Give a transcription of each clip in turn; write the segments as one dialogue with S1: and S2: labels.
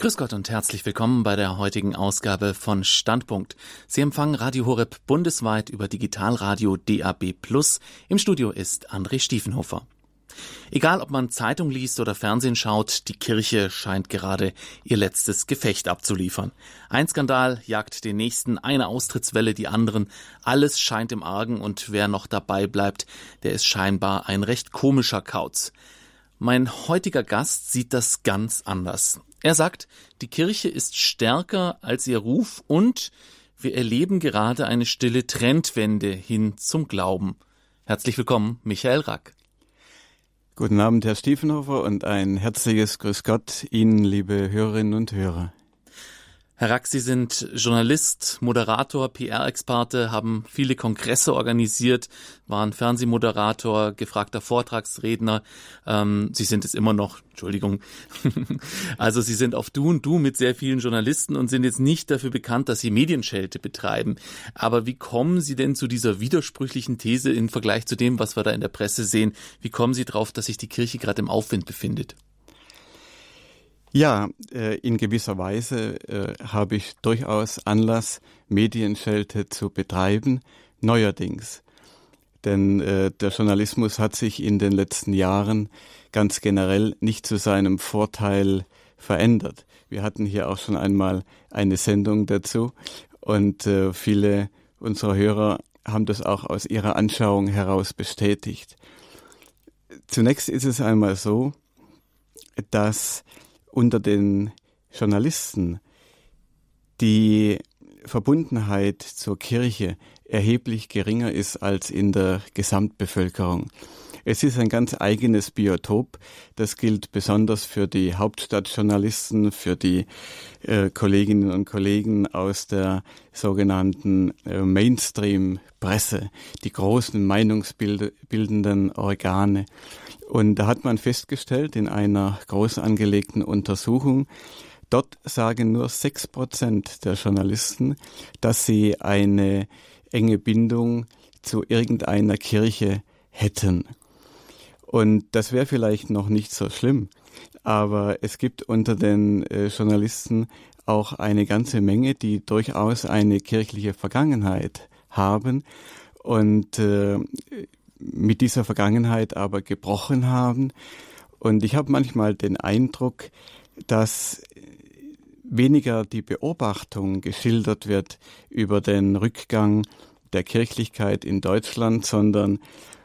S1: Grüß Gott und herzlich willkommen bei der heutigen Ausgabe von Standpunkt. Sie empfangen Radio Horeb bundesweit über Digitalradio DAB+. Im Studio ist André Stiefenhofer. Egal, ob man Zeitung liest oder Fernsehen schaut, die Kirche scheint gerade ihr letztes Gefecht abzuliefern. Ein Skandal jagt den nächsten, eine Austrittswelle die anderen, alles scheint im Argen und wer noch dabei bleibt, der ist scheinbar ein recht komischer Kauz. Mein heutiger Gast sieht das ganz anders. Er sagt, die Kirche ist stärker als ihr Ruf und wir erleben gerade eine stille Trendwende hin zum Glauben. Herzlich willkommen, Michael Rack.
S2: Guten Abend, Herr Stiefenhofer, und ein herzliches Grüß Gott Ihnen, liebe Hörerinnen und Hörer.
S1: Herr Rack, Sie sind Journalist, Moderator, PR-Experte, haben viele Kongresse organisiert, waren Fernsehmoderator, gefragter Vortragsredner. Ähm, Sie sind es immer noch, Entschuldigung. also Sie sind auf Du und Du mit sehr vielen Journalisten und sind jetzt nicht dafür bekannt, dass Sie Medienschelte betreiben. Aber wie kommen Sie denn zu dieser widersprüchlichen These im Vergleich zu dem, was wir da in der Presse sehen? Wie kommen Sie darauf, dass sich die Kirche gerade im Aufwind befindet?
S2: Ja, äh, in gewisser Weise äh, habe ich durchaus Anlass, Medienschelte zu betreiben, neuerdings. Denn äh, der Journalismus hat sich in den letzten Jahren ganz generell nicht zu seinem Vorteil verändert. Wir hatten hier auch schon einmal eine Sendung dazu und viele unserer Hörer haben das auch aus ihrer Anschauung heraus bestätigt. Zunächst ist es einmal so, dass unter den Journalisten die Verbundenheit zur Kirche erheblich geringer ist als in der Gesamtbevölkerung. Es ist ein ganz eigenes Biotop. Das gilt besonders für die Hauptstadtjournalisten, für die äh, Kolleginnen und Kollegen aus der sogenannten äh, Mainstream-Presse, die großen meinungsbildenden Organe. Und da hat man festgestellt in einer groß angelegten Untersuchung, dort sagen nur sechs Prozent der Journalisten, dass sie eine enge Bindung zu irgendeiner Kirche hätten. Und das wäre vielleicht noch nicht so schlimm, aber es gibt unter den äh, Journalisten auch eine ganze Menge, die durchaus eine kirchliche Vergangenheit haben und äh, mit dieser Vergangenheit aber gebrochen haben. Und ich habe manchmal den Eindruck, dass weniger die Beobachtung geschildert wird über den Rückgang der Kirchlichkeit in Deutschland, sondern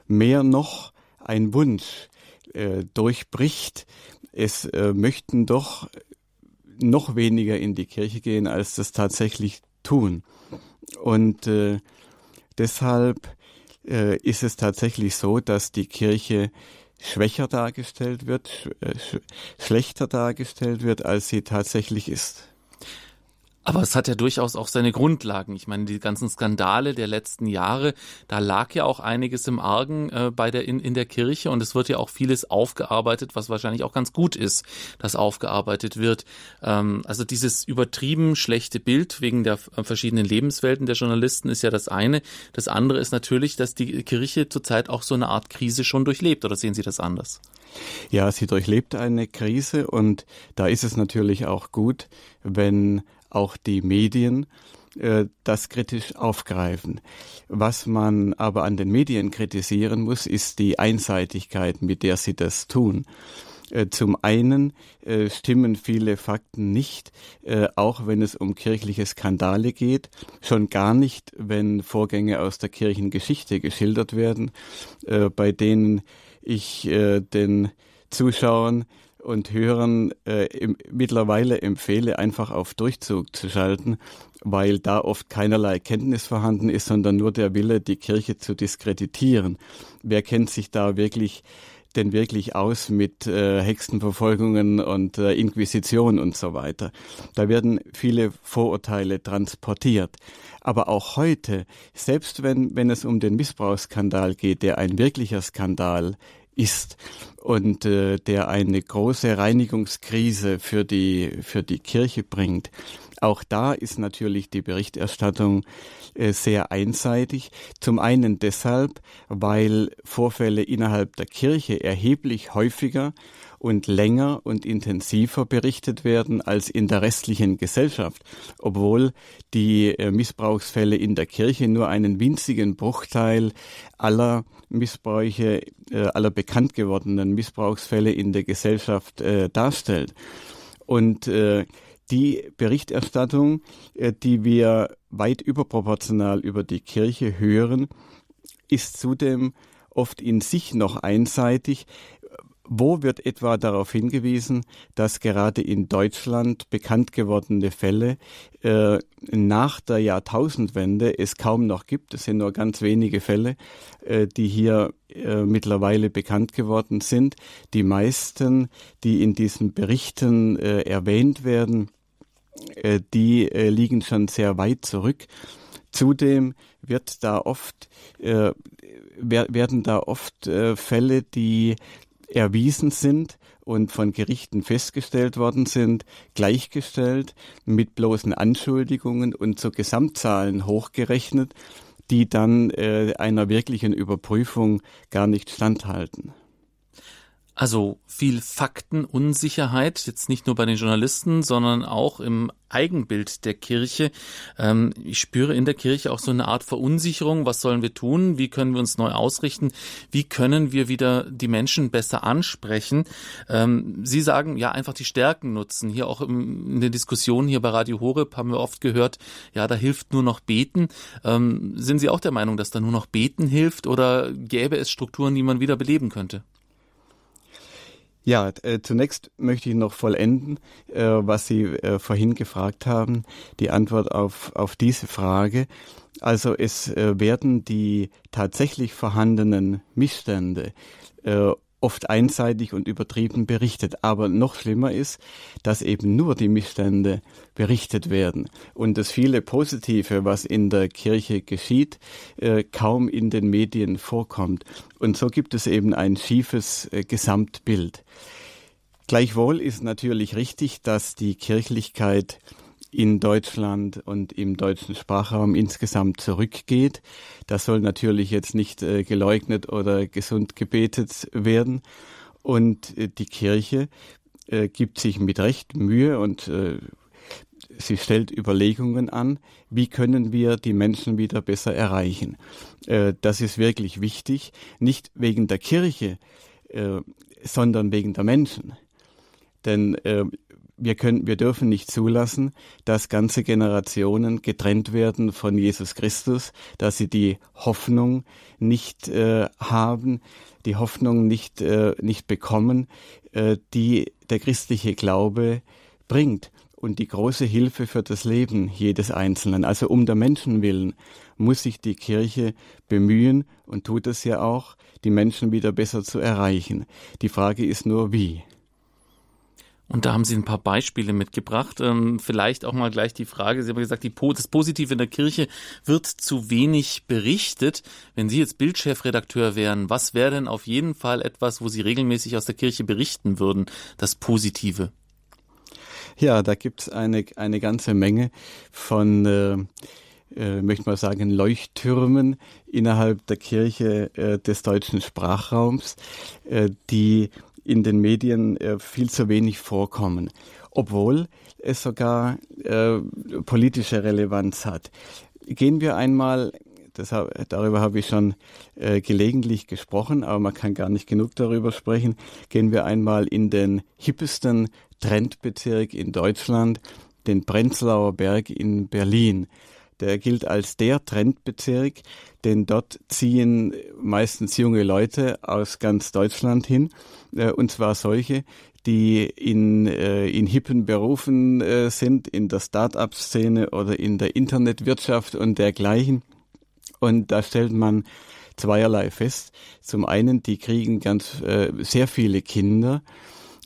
S2: mehr noch ein Wunsch äh, durchbricht. Es äh, möchten doch noch weniger in die Kirche gehen, als das tatsächlich tun. Und äh, deshalb äh, ist es tatsächlich so, dass die Kirche schwächer dargestellt wird, sch äh, sch schlechter dargestellt wird, als sie tatsächlich ist.
S1: Aber es hat ja durchaus auch seine Grundlagen. Ich meine, die ganzen Skandale der letzten Jahre, da lag ja auch einiges im Argen äh, bei der in, in der Kirche und es wird ja auch vieles aufgearbeitet, was wahrscheinlich auch ganz gut ist, dass aufgearbeitet wird. Ähm, also dieses übertrieben schlechte Bild wegen der äh, verschiedenen Lebenswelten der Journalisten ist ja das eine. Das andere ist natürlich, dass die Kirche zurzeit auch so eine Art Krise schon durchlebt. Oder sehen Sie das anders?
S2: Ja, sie durchlebt eine Krise und da ist es natürlich auch gut, wenn auch die Medien äh, das kritisch aufgreifen. Was man aber an den Medien kritisieren muss, ist die Einseitigkeit, mit der sie das tun. Äh, zum einen äh, stimmen viele Fakten nicht, auch wenn es um kirchliche Skandale geht, schon gar nicht, wenn Vorgänge aus der Kirchengeschichte geschildert werden, bei denen ich den Zuschauern und Hörern äh, im, mittlerweile empfehle, einfach auf Durchzug zu schalten, weil da oft keinerlei Kenntnis vorhanden ist, sondern nur der Wille, die Kirche zu diskreditieren. Wer kennt sich da wirklich denn wirklich aus mit äh, Hexenverfolgungen und äh, Inquisition und so weiter. Da werden viele Vorurteile transportiert. Aber auch heute, selbst wenn, wenn es um den Missbrauchsskandal geht, der ein wirklicher Skandal ist und äh, der eine große Reinigungskrise für die für die Kirche bringt, Auch da ist natürlich die Berichterstattung äh, sehr einseitig. Zum einen deshalb, weil Vorfälle innerhalb der Kirche erheblich häufiger und länger und intensiver berichtet werden als in der restlichen Gesellschaft, obwohl die äh, Missbrauchsfälle in der Kirche nur einen winzigen Bruchteil aller Missbräuche, äh, aller bekannt gewordenen Missbrauchsfälle in der Gesellschaft äh, darstellt. Und äh, die Berichterstattung, äh, die wir weit überproportional über die Kirche hören, ist zudem oft in sich noch einseitig, wo wird etwa darauf hingewiesen, dass gerade in Deutschland bekannt gewordene Fälle äh, nach der Jahrtausendwende es kaum noch gibt? Es sind nur ganz wenige Fälle, äh, die hier äh, mittlerweile bekannt geworden sind. Die meisten, die in diesen Berichten äh, erwähnt werden, äh, die äh, liegen schon sehr weit zurück. Zudem wird da oft werden da oft Fälle, die erwiesen sind und von Gerichten festgestellt worden sind, gleichgestellt mit bloßen Anschuldigungen und zu Gesamtzahlen hochgerechnet, die dann äh, einer wirklichen Überprüfung gar nicht standhalten.
S1: Also viel Faktenunsicherheit, jetzt nicht nur bei den Journalisten, sondern auch im Eigenbild der Kirche. Ähm, ich spüre in der Kirche auch so eine Art Verunsicherung. Was sollen wir tun? Wie können wir uns neu ausrichten? Wie können wir wieder die Menschen besser ansprechen? Ähm, Sie sagen, ja, einfach die Stärken nutzen. Hier auch in den Diskussionen hier bei Radio Horeb haben wir oft gehört, ja, da hilft nur noch beten. Ähm, sind Sie auch der Meinung, dass da nur noch beten hilft oder gäbe es Strukturen, die man wieder beleben könnte?
S2: Ja, äh, zunächst möchte ich noch vollenden, äh, was Sie äh, vorhin gefragt haben, die Antwort auf, auf diese Frage. Also es äh, werden die tatsächlich vorhandenen Missstände äh, oft einseitig und übertrieben berichtet. Aber noch schlimmer ist, dass eben nur die Missstände berichtet werden und das viele Positive, was in der Kirche geschieht, äh, kaum in den Medien vorkommt. Und so gibt es eben ein schiefes äh, Gesamtbild. Gleichwohl ist natürlich richtig, dass die Kirchlichkeit in Deutschland und im deutschen Sprachraum insgesamt zurückgeht. Das soll natürlich jetzt nicht äh, geleugnet oder gesund gebetet werden. Und äh, die Kirche äh, gibt sich mit Recht Mühe und sie stellt Überlegungen an, wie können wir die Menschen wieder besser erreichen. Das ist wirklich wichtig, nicht wegen der Kirche, sondern wegen der Menschen. Denn wir können, wir dürfen nicht zulassen, dass ganze Generationen getrennt werden von Jesus Christus, dass sie die Hoffnung nicht äh, haben, die Hoffnung nicht äh, nicht bekommen, äh, die der christliche Glaube bringt und die große Hilfe für das Leben jedes Einzelnen. Also um der Menschen willen muss sich die Kirche bemühen und tut es ja auch, die Menschen wieder besser zu erreichen. Die Frage ist nur wie.
S1: Und da haben Sie ein paar Beispiele mitgebracht. Ähm, vielleicht auch mal gleich die Frage, Sie haben gesagt, die, das Positive in der Kirche wird zu wenig berichtet. Wenn Sie jetzt Bildchefredakteur wären, was wäre denn auf jeden Fall etwas, wo Sie regelmäßig aus der Kirche berichten würden, das Positive?
S2: Ja, da gibt's eine, eine ganze Menge von äh, äh, möchte mal sagen, Leuchttürmen innerhalb der Kirche äh, des deutschen Sprachraums, äh, die in den Medien äh, viel zu wenig vorkommen, obwohl es sogar äh, politische Relevanz hat. Gehen wir einmal das, darüber habe ich schon äh, gelegentlich gesprochen, aber man kann gar nicht genug darüber sprechen. Gehen wir einmal in den hippesten Trendbezirk in Deutschland, den Prenzlauer Berg in Berlin. Der gilt als der Trendbezirk, denn dort ziehen meistens junge Leute aus ganz Deutschland hin, äh, und zwar solche, die in, äh, in hippen Berufen äh, sind, in der Start-up-Szene oder in der Internetwirtschaft und dergleichen. Und da stellt man zweierlei fest. Zum einen, die kriegen ganz äh, sehr viele Kinder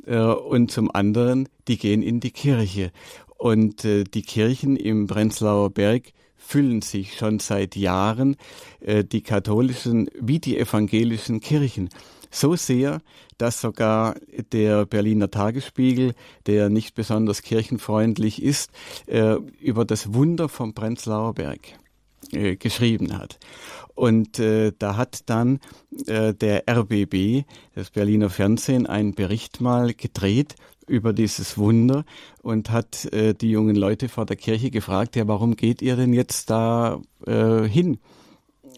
S2: äh, und zum anderen, die gehen in die Kirche. Und äh, die Kirchen im Prenzlauer Berg füllen sich schon seit Jahren, äh, die katholischen wie die evangelischen Kirchen. So sehr, dass sogar der Berliner Tagesspiegel, der nicht besonders kirchenfreundlich ist, äh, über das Wunder vom Prenzlauer Berg äh, geschrieben hat. Und äh, da hat dann äh, der RBB, das Berliner Fernsehen, einen Bericht mal gedreht über dieses Wunder und hat äh, die jungen Leute vor der Kirche gefragt, ja, warum geht ihr denn jetzt da äh, hin?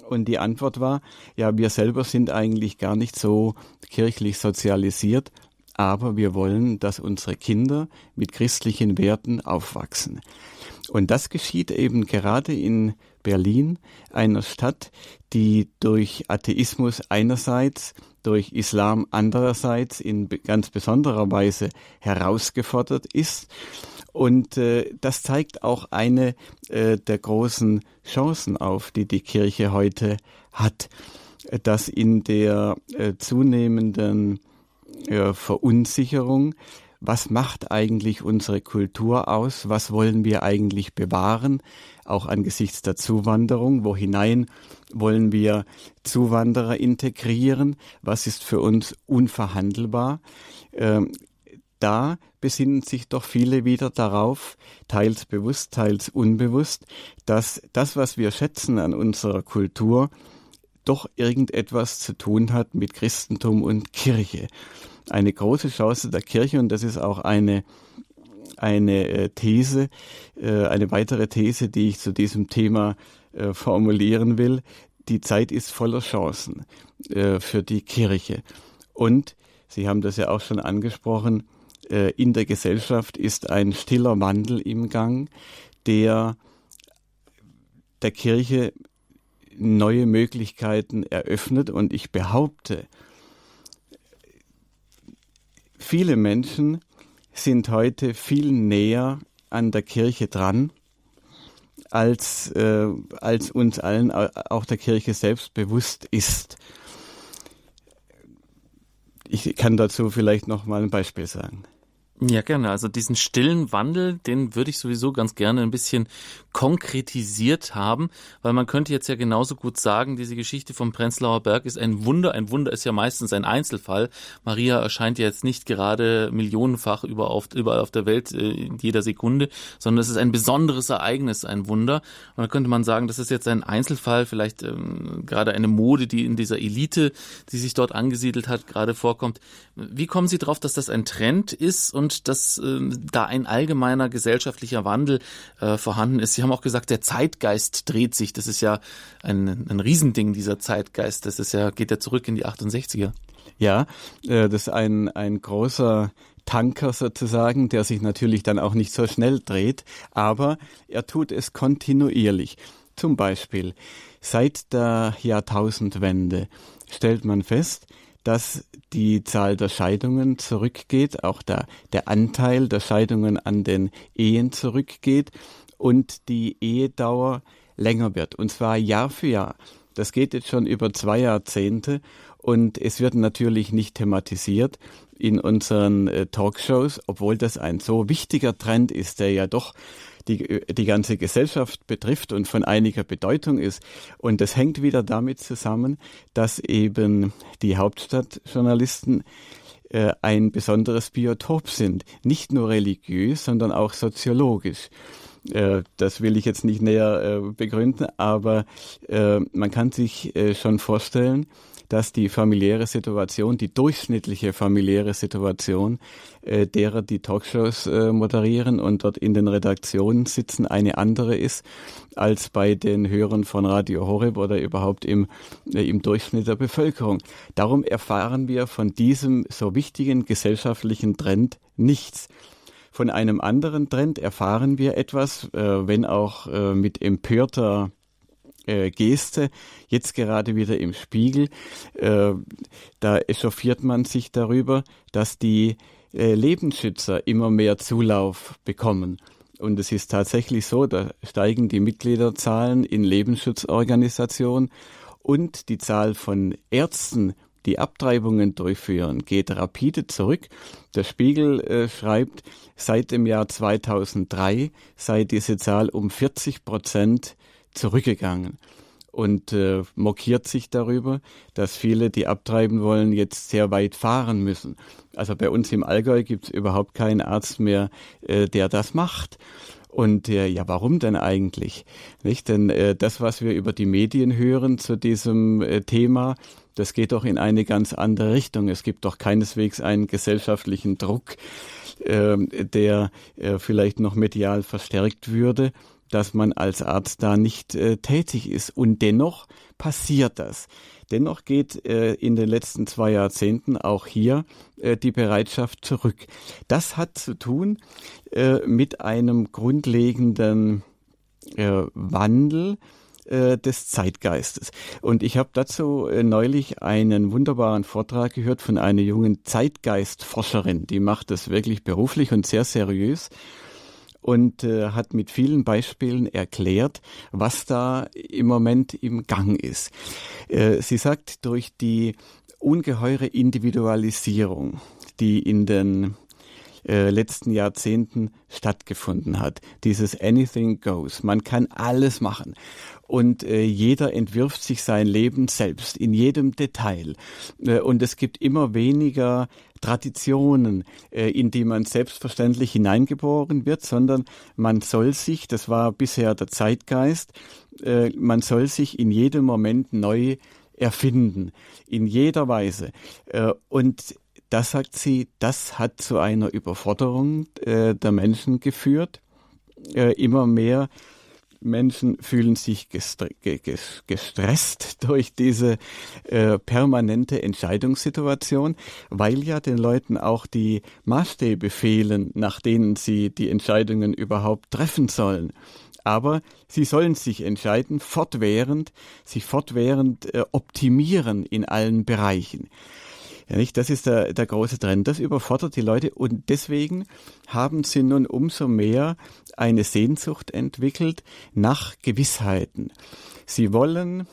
S2: Und die Antwort war, ja, wir selber sind eigentlich gar nicht so kirchlich sozialisiert, aber wir wollen, dass unsere Kinder mit christlichen Werten aufwachsen. Und das geschieht eben gerade in Berlin, einer Stadt, die durch Atheismus einerseits, durch Islam andererseits in ganz besonderer Weise herausgefordert ist. Und äh, das zeigt auch eine äh, der großen Chancen auf, die die Kirche heute hat, dass in der äh, zunehmenden äh, Verunsicherung was macht eigentlich unsere Kultur aus, was wollen wir eigentlich bewahren, auch angesichts der Zuwanderung, wo hinein wollen wir Zuwanderer integrieren, was ist für uns unverhandelbar. Ähm, da besinnen sich doch viele wieder darauf, teils bewusst, teils unbewusst, dass das, was wir schätzen an unserer Kultur, doch irgendetwas zu tun hat mit Christentum und Kirche. Eine große Chance der Kirche und das ist auch eine eine äh, These, äh, eine weitere These, die ich zu diesem Thema äh, formulieren will. Die Zeit ist voller Chancen für die Kirche. Und Sie haben das ja auch schon angesprochen, in der Gesellschaft ist ein stiller Wandel im Gang, der der Kirche neue Möglichkeiten eröffnet. Und ich behaupte, Viele Menschen sind heute viel näher an der Kirche dran, als, äh, als uns allen auch der Kirche selbst bewusst ist. Ich kann dazu vielleicht noch mal ein Beispiel sagen.
S1: Ja, gerne. Also diesen stillen Wandel, den würde ich sowieso ganz gerne ein bisschen konkretisiert haben, weil man könnte jetzt ja genauso gut sagen, diese Geschichte vom Prenzlauer Berg ist ein Wunder. Ein Wunder ist ja meistens ein Einzelfall. Maria erscheint ja jetzt nicht gerade millionenfach überall auf, der Welt äh, in jeder Sekunde, sondern es ist ein besonderes Ereignis, ein Wunder. Und da könnte man sagen, das ist jetzt ein Einzelfall, vielleicht ähm, gerade eine Mode, die in dieser Elite, die sich dort angesiedelt hat, gerade vorkommt. Wie kommen Sie darauf, dass das ein Trend ist und dass äh, da ein allgemeiner gesellschaftlicher Wandel äh, vorhanden ist. Sie haben auch gesagt, der Zeitgeist dreht sich. Das ist ja ein, ein Riesending, dieser Zeitgeist. Das ist ja, geht ja zurück in die 68er.
S2: Ja, äh, das ist ein, ein großer Tanker sozusagen, der sich natürlich dann auch nicht so schnell dreht, aber er tut es kontinuierlich. Zum Beispiel seit der Jahrtausendwende stellt man fest, dass die Zahl der Scheidungen zurückgeht, auch der, der Anteil der Scheidungen an den Ehen zurückgeht und die Ehedauer länger wird, und zwar Jahr für Jahr. Das geht jetzt schon über zwei Jahrzehnte und es wird natürlich nicht thematisiert in unseren äh, Talkshows, obwohl das ein so wichtiger Trend ist, der ja doch die, die ganze Gesellschaft betrifft und von einiger Bedeutung ist. Und das hängt wieder damit zusammen, dass eben die Hauptstadtjournalisten äh, ein besonderes Biotop sind. Nicht nur religiös, sondern auch soziologisch. Äh, das will ich jetzt nicht näher äh, begründen, aber äh, man kann sich schon vorstellen, dass die familiäre Situation, die durchschnittliche familiäre Situation äh, derer, die Talkshows äh, moderieren und dort in den Redaktionen sitzen, eine andere ist als bei den Hörern von Radio Horeb oder überhaupt im, äh, im Durchschnitt der Bevölkerung. Darum erfahren wir von diesem so wichtigen gesellschaftlichen Trend nichts. Von einem anderen Trend erfahren wir etwas, äh, wenn auch äh, mit empörter äh, Geste, jetzt gerade wieder im Spiegel. Äh, da echauffiert man sich darüber, dass die äh, Lebensschützer immer mehr Zulauf bekommen. Und es ist tatsächlich so, da steigen die Mitgliederzahlen in Lebensschutzorganisationen und die Zahl von Ärzten, die Abtreibungen durchführen, geht rapide zurück. Der Spiegel äh, schreibt, seit dem Jahr 2003 sei diese Zahl um 40 Prozent zurückgegangen. und äh, mokiert sich darüber, dass viele, die abtreiben wollen, jetzt sehr weit fahren müssen. Also bei uns im Allgäu gibt es überhaupt keinen Arzt mehr, äh, der das macht. Und äh, ja, warum denn eigentlich? Nicht? Denn äh, das, was wir über die Medien hören zu diesem äh, Thema, das geht doch in eine ganz andere Richtung. Es gibt doch keineswegs einen gesellschaftlichen Druck, äh, der äh, vielleicht noch medial verstärkt würde, dass man als Arzt da nicht äh, tätig ist. Und dennoch passiert das. Dennoch geht äh, in den letzten zwei Jahrzehnten auch hier die Bereitschaft zurück. Das hat zu tun mit einem grundlegenden Wandel äh, des Zeitgeistes. Und ich habe dazu äh, neulich einen wunderbaren Vortrag gehört von einer jungen Zeitgeistforscherin, die macht das wirklich beruflich und sehr seriös und äh, hat mit vielen Beispielen erklärt, was da im Moment im Gang ist. Äh, sie sagt, durch die ungeheure Individualisierung, die in den äh, letzten Jahrzehnten stattgefunden hat. Dieses Anything Goes. Man kann alles machen. Und äh, jeder entwirft sich sein Leben selbst in jedem Detail. Äh, und es gibt immer weniger Traditionen, äh, in die man selbstverständlich hineingeboren wird, sondern man soll sich, das war bisher der Zeitgeist, äh, man soll sich in jedem Moment neu erfinden, in jeder Weise. Und da sagt sie, das hat zu einer Überforderung äh, der Menschen geführt. Äh, immer mehr Menschen fühlen sich gestresst durch diese äh, permanente Entscheidungssituation, weil ja den Leuten auch die Maßstäbe fehlen, nach denen sie die Entscheidungen überhaupt treffen sollen. Aber sie sollen sich entscheiden, fortwährend, sich fortwährend äh, optimieren in allen Bereichen. Ja, nicht? Das ist der, der große Trend. Das überfordert die Leute und deswegen haben sie nun umso mehr eine Sehnsucht entwickelt nach Gewissheiten. Sie wollen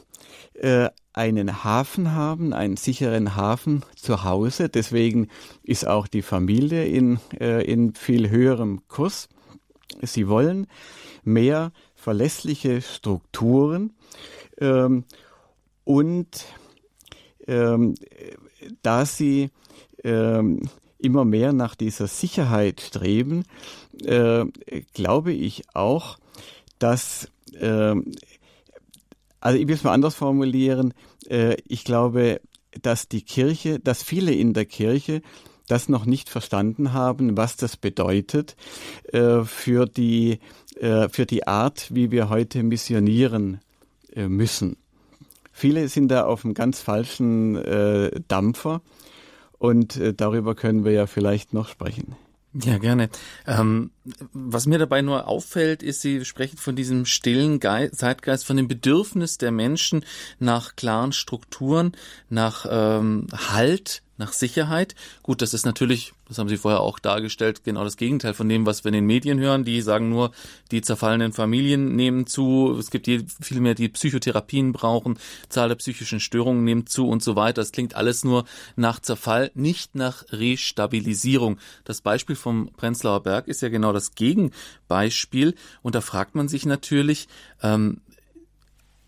S2: äh, einen Hafen haben, einen sicheren Hafen zu Hause. Deswegen ist auch die Familie in, äh, in viel höherem Kurs. Sie wollen mehr verlässliche Strukturen ähm, und ähm, da sie ähm, immer mehr nach dieser Sicherheit streben, äh, glaube ich auch, dass, äh, also ich will es mal anders formulieren, äh, ich glaube, dass die Kirche, dass viele in der Kirche das noch nicht verstanden haben, was das bedeutet äh, für die äh, für die Art, wie wir heute missionieren äh, müssen. Viele sind da auf einem ganz falschen äh, Dampfer und äh, darüber können wir ja vielleicht noch sprechen.
S1: Ja, gerne. Ähm, was mir dabei nur auffällt, ist, Sie sprechen von diesem stillen Ge Zeitgeist, von dem Bedürfnis der Menschen nach klaren Strukturen, nach ähm, Halt, nach Sicherheit. Gut, das ist natürlich, das haben Sie vorher auch dargestellt, genau das Gegenteil von dem, was wir in den Medien hören. Die sagen nur, die zerfallenen Familien nehmen zu, es gibt viel mehr, die Psychotherapien brauchen, Zahl der psychischen Störungen nimmt zu und so weiter. Das klingt alles nur nach Zerfall, nicht nach Restabilisierung. Das Beispiel vom Prenzlauer Berg ist ja genau das Gegenbeispiel. Und da fragt man sich natürlich, ähm,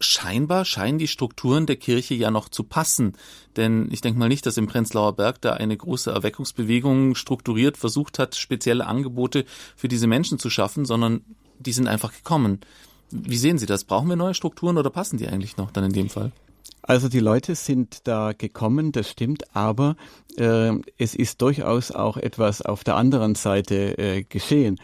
S1: scheinbar scheinen die Strukturen der Kirche ja noch zu passen. Denn ich denke mal nicht, dass im Prenzlauer Berg da eine große Erweckungsbewegung strukturiert versucht hat, spezielle Angebote für diese Menschen zu schaffen, sondern die sind einfach gekommen. Wie sehen Sie das? Brauchen wir neue Strukturen oder passen die eigentlich noch dann in dem Fall?
S2: Also die Leute sind da gekommen, das stimmt, aber äh, es ist durchaus auch etwas auf der anderen Seite äh, geschehen.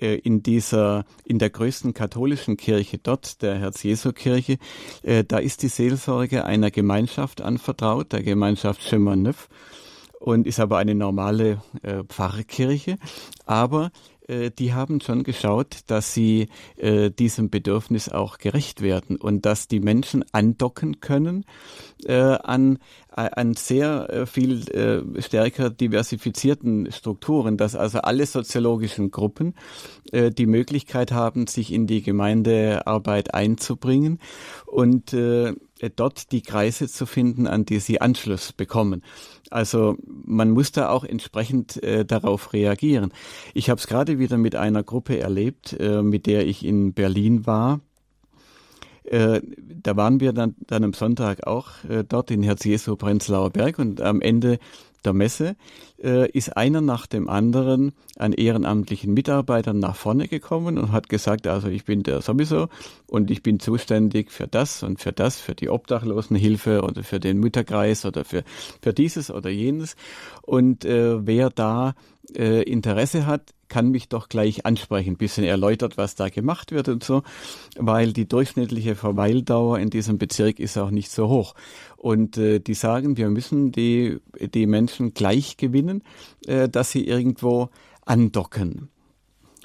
S2: Äh, in dieser, in der größten katholischen Kirche dort, der Herz-Jesu-Kirche, äh, da ist die Seelsorge einer Gemeinschaft anvertraut, der Gemeinschaft Chemin Neuf und ist aber eine normale äh, Pfarrkirche. Aber äh, die haben schon geschaut, dass sie äh, diesem Bedürfnis auch gerecht werden und dass die Menschen andocken können äh, an, an sehr äh, viel äh, stärker diversifizierten Strukturen, dass also alle soziologischen Gruppen äh, die Möglichkeit haben, sich in die Gemeindearbeit einzubringen und äh, dort die Kreise zu finden, an die sie Anschluss bekommen. Also man muss da auch entsprechend äh, darauf reagieren. Ich habe es gerade wieder mit einer Gruppe erlebt, äh, mit der ich in Berlin war. äh, da waren wir dann, dann am Sonntag auch äh, dort in Herz Jesu Prenzlauer Berg und am Ende der Messe äh, ist einer nach dem anderen an ehrenamtlichen Mitarbeitern nach vorne gekommen und hat gesagt, also ich bin der sowieso und ich bin zuständig für das und für das, für die Obdachlosenhilfe oder für den Mütterkreis oder für, für dieses oder jenes. Und äh, wer da äh, Interesse hat, kann mich doch gleich ansprechen, bisschen erläutert, was da gemacht wird und so, weil die durchschnittliche Verweildauer in diesem Bezirk ist auch nicht so hoch. Und äh, die sagen, wir müssen die, die Menschen gleich gewinnen, äh, dass sie irgendwo andocken.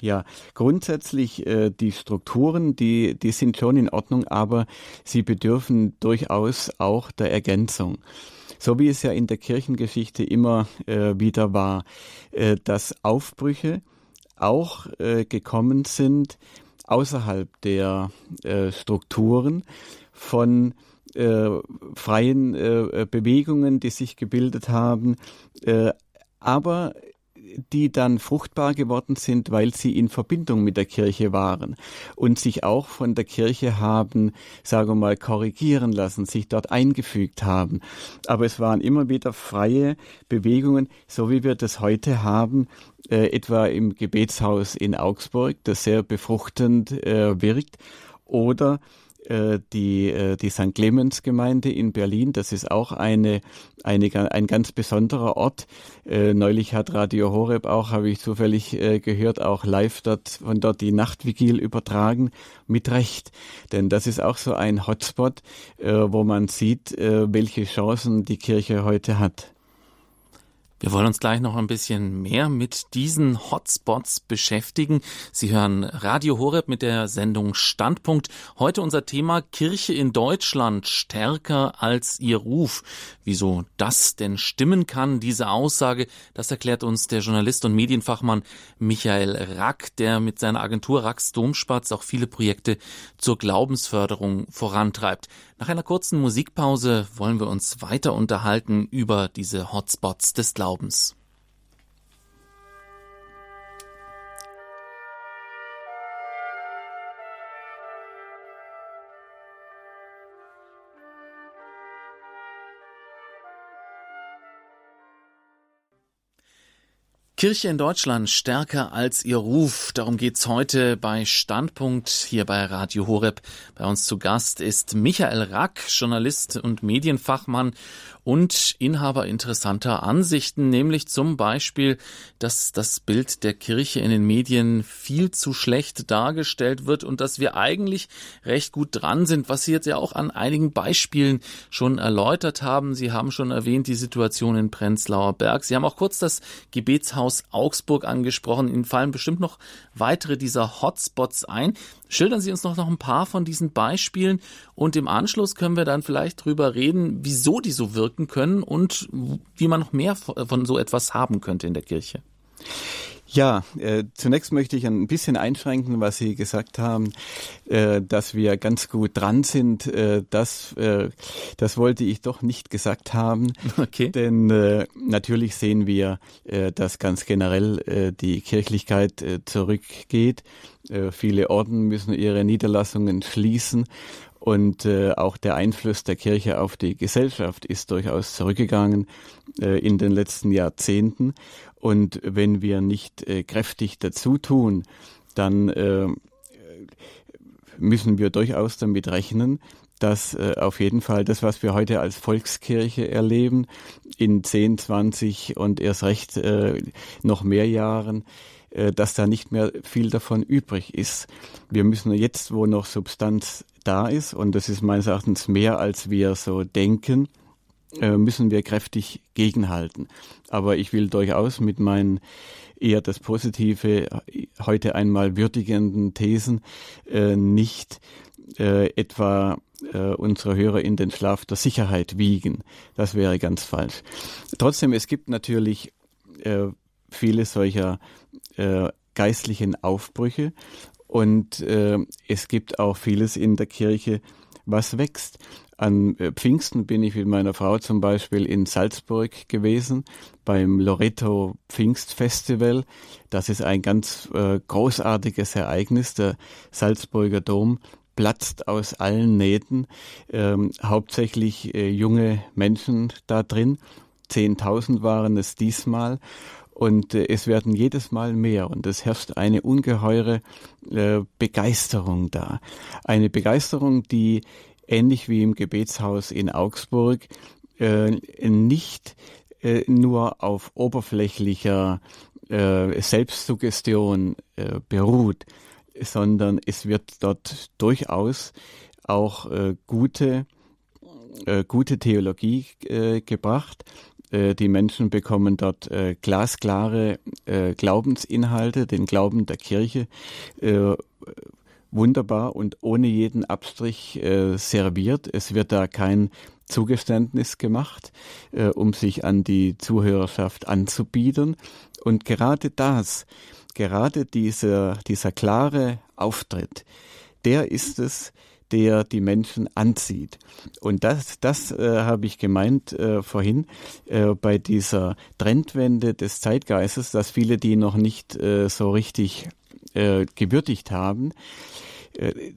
S2: Ja, grundsätzlich äh, die Strukturen, die, die sind schon in Ordnung, aber sie bedürfen durchaus auch der Ergänzung so wie es ja in der Kirchengeschichte immer äh, wieder war, äh, dass Aufbrüche auch äh, gekommen sind außerhalb der äh, Strukturen von äh, freien äh, Bewegungen, die sich gebildet haben, äh, aber die dann fruchtbar geworden sind, weil sie in Verbindung mit der Kirche waren und sich auch von der Kirche haben, sagen wir mal, korrigieren lassen, sich dort eingefügt haben. Aber es waren immer wieder freie Bewegungen, so wie wir das heute haben, äh, etwa im Gebetshaus in Augsburg, das sehr befruchtend äh, wirkt, oder äh, die, äh, die St. Clemens Gemeinde in Berlin. Das ist auch eine, eine, ein ganz besonderer Ort. Äh, neulich hat Radio Horeb auch, habe ich zufällig gehört, auch live dort, von dort die Nachtvigil übertragen. Mit Recht. Denn das ist auch so ein Hotspot, wo man sieht, welche Chancen die Kirche heute hat.
S1: Wir wollen uns gleich noch ein bisschen mehr mit diesen Hotspots beschäftigen. Sie hören Radio Horeb mit der Sendung Standpunkt. Heute unser Thema Kirche in Deutschland stärker als ihr Ruf. Wieso das denn stimmen kann, diese Aussage, das erklärt uns der Journalist und Medienfachmann Michael Rack, der mit seiner Agentur Racks Domspatz auch viele Projekte zur Glaubensförderung vorantreibt. Nach einer kurzen Musikpause wollen wir uns weiter unterhalten über diese Hotspots des Glaubens. Kirche in Deutschland stärker als ihr Ruf. Darum geht's heute bei Standpunkt hier bei Radio Horeb. Bei uns zu Gast ist Michael Rack, Journalist und Medienfachmann und Inhaber interessanter Ansichten, nämlich zum Beispiel, dass das Bild der Kirche in den Medien viel zu schlecht dargestellt wird und dass wir eigentlich recht gut dran sind, was Sie jetzt ja auch an einigen Beispielen schon erläutert haben. Sie haben schon erwähnt die Situation in Prenzlauer Berg. Sie haben auch kurz das Gebetshaus Augsburg angesprochen. Ihnen fallen bestimmt noch weitere dieser Hotspots ein. Schildern Sie uns noch, noch ein paar von diesen Beispielen und im Anschluss können wir dann vielleicht drüber reden, wieso die so wirken können und wie man noch mehr von so etwas haben könnte in der Kirche.
S2: Ja, äh, zunächst möchte ich ein bisschen einschränken, was Sie gesagt haben, äh, dass wir ganz gut dran sind. Äh, das, äh, das wollte ich doch nicht gesagt haben. Okay. Denn äh, natürlich sehen wir, äh, dass ganz generell äh, die Kirchlichkeit äh, zurückgeht. Äh, viele Orden müssen ihre Niederlassungen schließen. Und äh, auch der Einfluss der Kirche auf die Gesellschaft ist durchaus zurückgegangen äh, in den letzten Jahrzehnten. Und wenn wir nicht äh, kräftig dazu tun, dann äh, müssen wir durchaus damit rechnen, dass äh, auf jeden Fall das, was wir heute als Volkskirche erleben, in 10, 20 und erst recht äh, noch mehr Jahren, äh, dass da nicht mehr viel davon übrig ist. Wir müssen jetzt, wo noch Substanz da ist, und das ist meines Erachtens mehr, als wir so denken, äh, müssen wir kräftig gegenhalten. Aber ich will durchaus mit meinen eher das Positive heute einmal würdigenden Thesen äh, nicht äh, etwa äh, unsere Hörer in den Schlaf der Sicherheit wiegen. Das wäre ganz falsch. Trotzdem, es gibt natürlich äh, viele solcher äh, geistlichen Aufbrüche und äh, es gibt auch vieles in der Kirche, was wächst. An äh, Pfingsten bin ich mit meiner Frau zum Beispiel in Salzburg gewesen beim Loreto Pfingstfestival. Das ist ein ganz äh, großartiges Ereignis. Der Salzburger Dom platzt aus allen Nähten. Ähm, hauptsächlich äh, junge Menschen da drin. Zehntausend waren es diesmal. Und äh, es werden jedes Mal mehr und es herrscht eine ungeheure äh, Begeisterung da. Eine Begeisterung, die ähnlich wie im Gebetshaus in Augsburg äh, nicht äh, nur auf oberflächlicher äh, Selbstsuggestion äh, beruht, sondern es wird dort durchaus auch äh, gute, äh, gute Theologie äh, gebracht äh, die Menschen bekommen dort äh, glasklare äh, Glaubensinhalte, den Glauben der Kirche äh, wunderbar und ohne jeden Abstrich äh, serviert. Es wird da kein Zugeständnis gemacht, äh, um sich an die Zuhörerschaft anzubieten. Und gerade das, gerade dieser, dieser klare Auftritt, der ist es, der die Menschen anzieht. Und das, das äh, habe ich gemeint äh, vorhin äh, bei dieser Trendwende des Zeitgeistes, dass viele die noch nicht äh, so richtig äh, gewürdigt haben. Äh,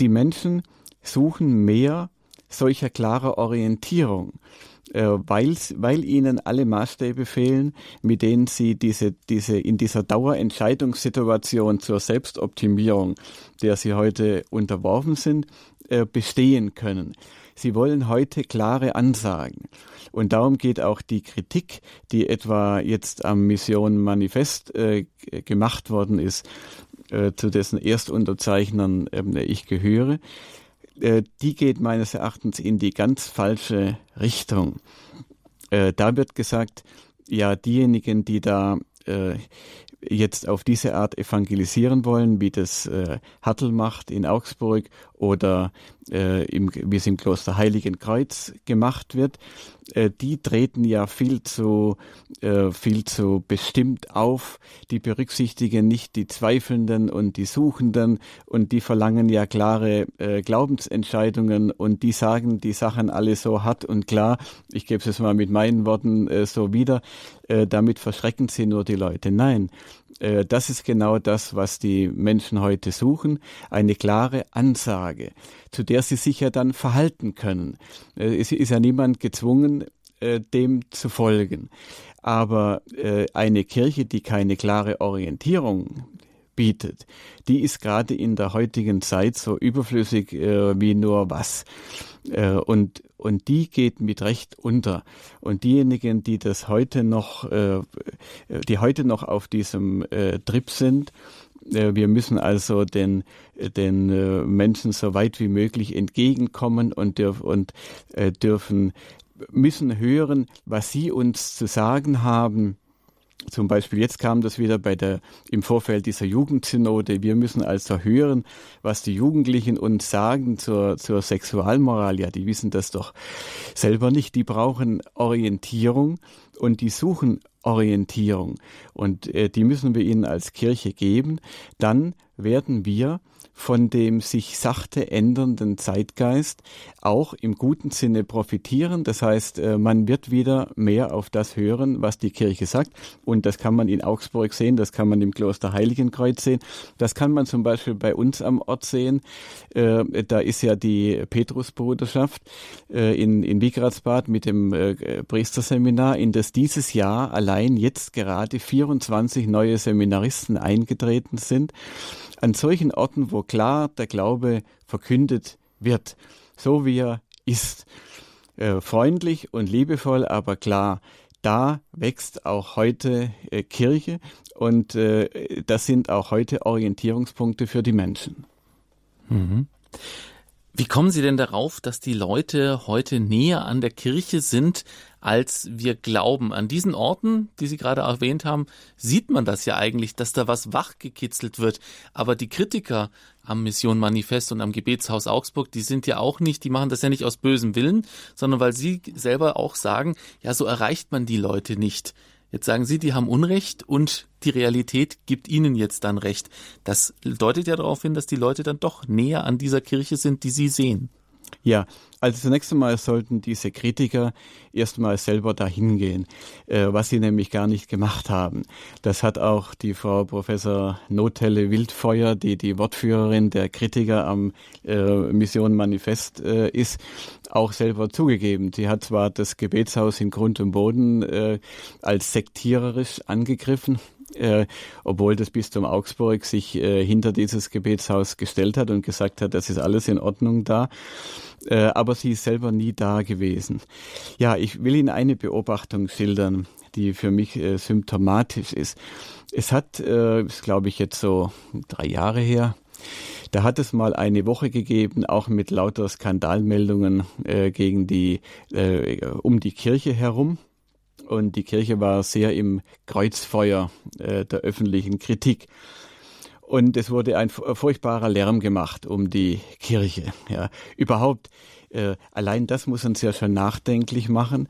S2: die Menschen suchen mehr solcher klarer Orientierung äh, weil, weil ihnen alle Maßstäbe fehlen, mit denen sie diese, diese in dieser Dauerentscheidungssituation zur Selbstoptimierung, der sie heute unterworfen sind, äh, bestehen können. Sie wollen heute klare Ansagen. Und darum geht auch die Kritik, die etwa jetzt am Mission Manifest äh, gemacht worden ist, äh, zu dessen Erstunterzeichnern äh, ich gehöre. Äh, die geht meines Erachtens in die ganz falsche Richtung. Äh, da wird gesagt, ja, diejenigen, die da äh, jetzt auf diese Art evangelisieren wollen, wie das äh, Hartl macht in Augsburg oder äh, im, wie es im Kloster Heiligen Kreuz gemacht wird, äh, die treten ja viel zu, äh, viel zu bestimmt auf. Die berücksichtigen nicht die Zweifelnden und die Suchenden und die verlangen ja klare äh, Glaubensentscheidungen und die sagen die Sachen alle so hart und klar. Ich gebe es jetzt mal mit meinen Worten so wieder. Damit verschrecken sie nur die Leute. Nein, das ist genau das, was die Menschen heute suchen, eine klare Ansage, zu der sie sich ja dann verhalten können. Äh, es ist ja niemand gezwungen, äh, dem zu folgen. Aber eine Kirche, die keine klare Orientierung bietet, die ist gerade in der heutigen Zeit so überflüssig wie nur was. Und und die geht mit Recht unter. Und diejenigen, die das heute noch, äh, die heute noch auf diesem äh, Trip sind, äh, wir müssen also den, den äh, Menschen so weit wie möglich entgegenkommen und, dürf, und äh, dürfen, müssen hören, was sie uns zu sagen haben zum Beispiel jetzt kam das wieder bei der, im Vorfeld dieser Jugendsynode. Wir müssen also hören, was die Jugendlichen uns sagen zur, zur Sexualmoral. Ja, die wissen das doch selber nicht. Die brauchen Orientierung und die suchen Orientierung. Und äh, die müssen wir ihnen als Kirche geben. Dann werden wir von dem sich sachte ändernden Zeitgeist auch im guten Sinne profitieren. Das heißt, äh, man wird wieder mehr auf das hören, was die Kirche sagt. Und das kann man in Augsburg sehen, das kann man im Kloster Heiligenkreuz sehen, das kann man zum Beispiel bei uns am Ort sehen. Äh, da ist ja die Petrusbruderschaft äh, in, in Wigratsbad mit dem Priesterseminar, in das dieses Jahr allein jetzt gerade 24 neue Seminaristen eingetreten sind an solchen Orten, wo klar der Glaube verkündet wird, so wie er ist. Äh, freundlich und liebevoll, aber klar, da wächst auch heute äh, Kirche und äh, das sind auch heute Orientierungspunkte für die Menschen.
S1: Mhm. Wie kommen Sie denn darauf, dass die Leute heute näher an der Kirche sind, als wir glauben? An diesen Orten, die Sie gerade erwähnt haben, sieht man das ja eigentlich, dass da was wachgekitzelt wird. Aber die Kritiker am Mission Manifest und am Gebetshaus Augsburg, die sind ja auch nicht, die machen das ja nicht aus bösem Willen, sondern weil sie selber auch sagen, ja, so erreicht man die Leute nicht. Jetzt sagen Sie, die haben Unrecht und die Realität gibt Ihnen jetzt dann Recht. Das deutet ja darauf hin, dass die Leute dann doch näher an dieser Kirche sind, die Sie sehen.
S2: Ja, also zunächst einmal sollten diese Kritiker erstmal selber dahin gehen, äh, was sie nämlich gar nicht gemacht haben. Das hat auch die Frau Professor Notelle Wildfeuer, die die Wortführerin der Kritiker am äh, Mission Manifest äh, ist, auch selber zugegeben. Sie hat zwar das Gebetshaus in Grund und Boden äh, als sektiererisch angegriffen, äh, obwohl das Bistum Augsburg sich äh, hinter dieses Gebetshaus gestellt hat und gesagt hat, das ist alles in Ordnung da. Äh, aber sie ist selber nie da gewesen. Ja, ich will Ihnen eine Beobachtung schildern, die für mich äh, symptomatisch ist. Es hat, äh, ist glaube ich jetzt so drei Jahre her, da hat es mal eine Woche gegeben, auch mit lauter Skandalmeldungen äh, gegen die, äh, um die Kirche herum und die Kirche war sehr im Kreuzfeuer äh, der öffentlichen Kritik. Und es wurde ein furchtbarer Lärm gemacht um die Kirche. Ja. Überhaupt äh, allein das muss uns ja schon nachdenklich machen,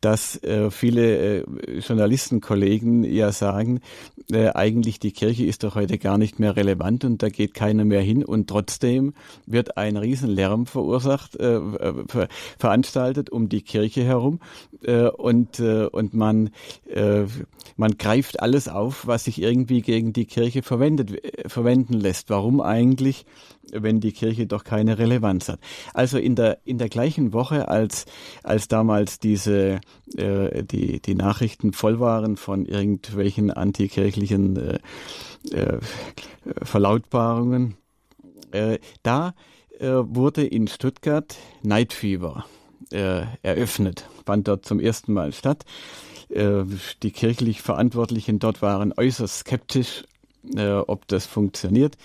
S2: dass äh, viele äh, Journalistenkollegen ja sagen, äh, eigentlich die Kirche ist doch heute gar nicht mehr relevant und da geht keiner mehr hin und trotzdem wird ein Riesenlärm verursacht, äh, ver veranstaltet um die Kirche herum äh, und, äh, und man, äh, man greift alles auf, was sich irgendwie gegen die Kirche verwendet, äh, verwenden lässt. Warum eigentlich? Wenn die Kirche doch keine Relevanz hat. Also in der in der gleichen Woche, als als damals diese äh, die die Nachrichten voll waren von irgendwelchen antikirchlichen äh, äh, Verlautbarungen, äh, da äh, wurde in Stuttgart Night Fever äh, eröffnet, fand dort zum ersten Mal statt. Äh, die kirchlich Verantwortlichen dort waren äußerst skeptisch, äh, ob das funktioniert.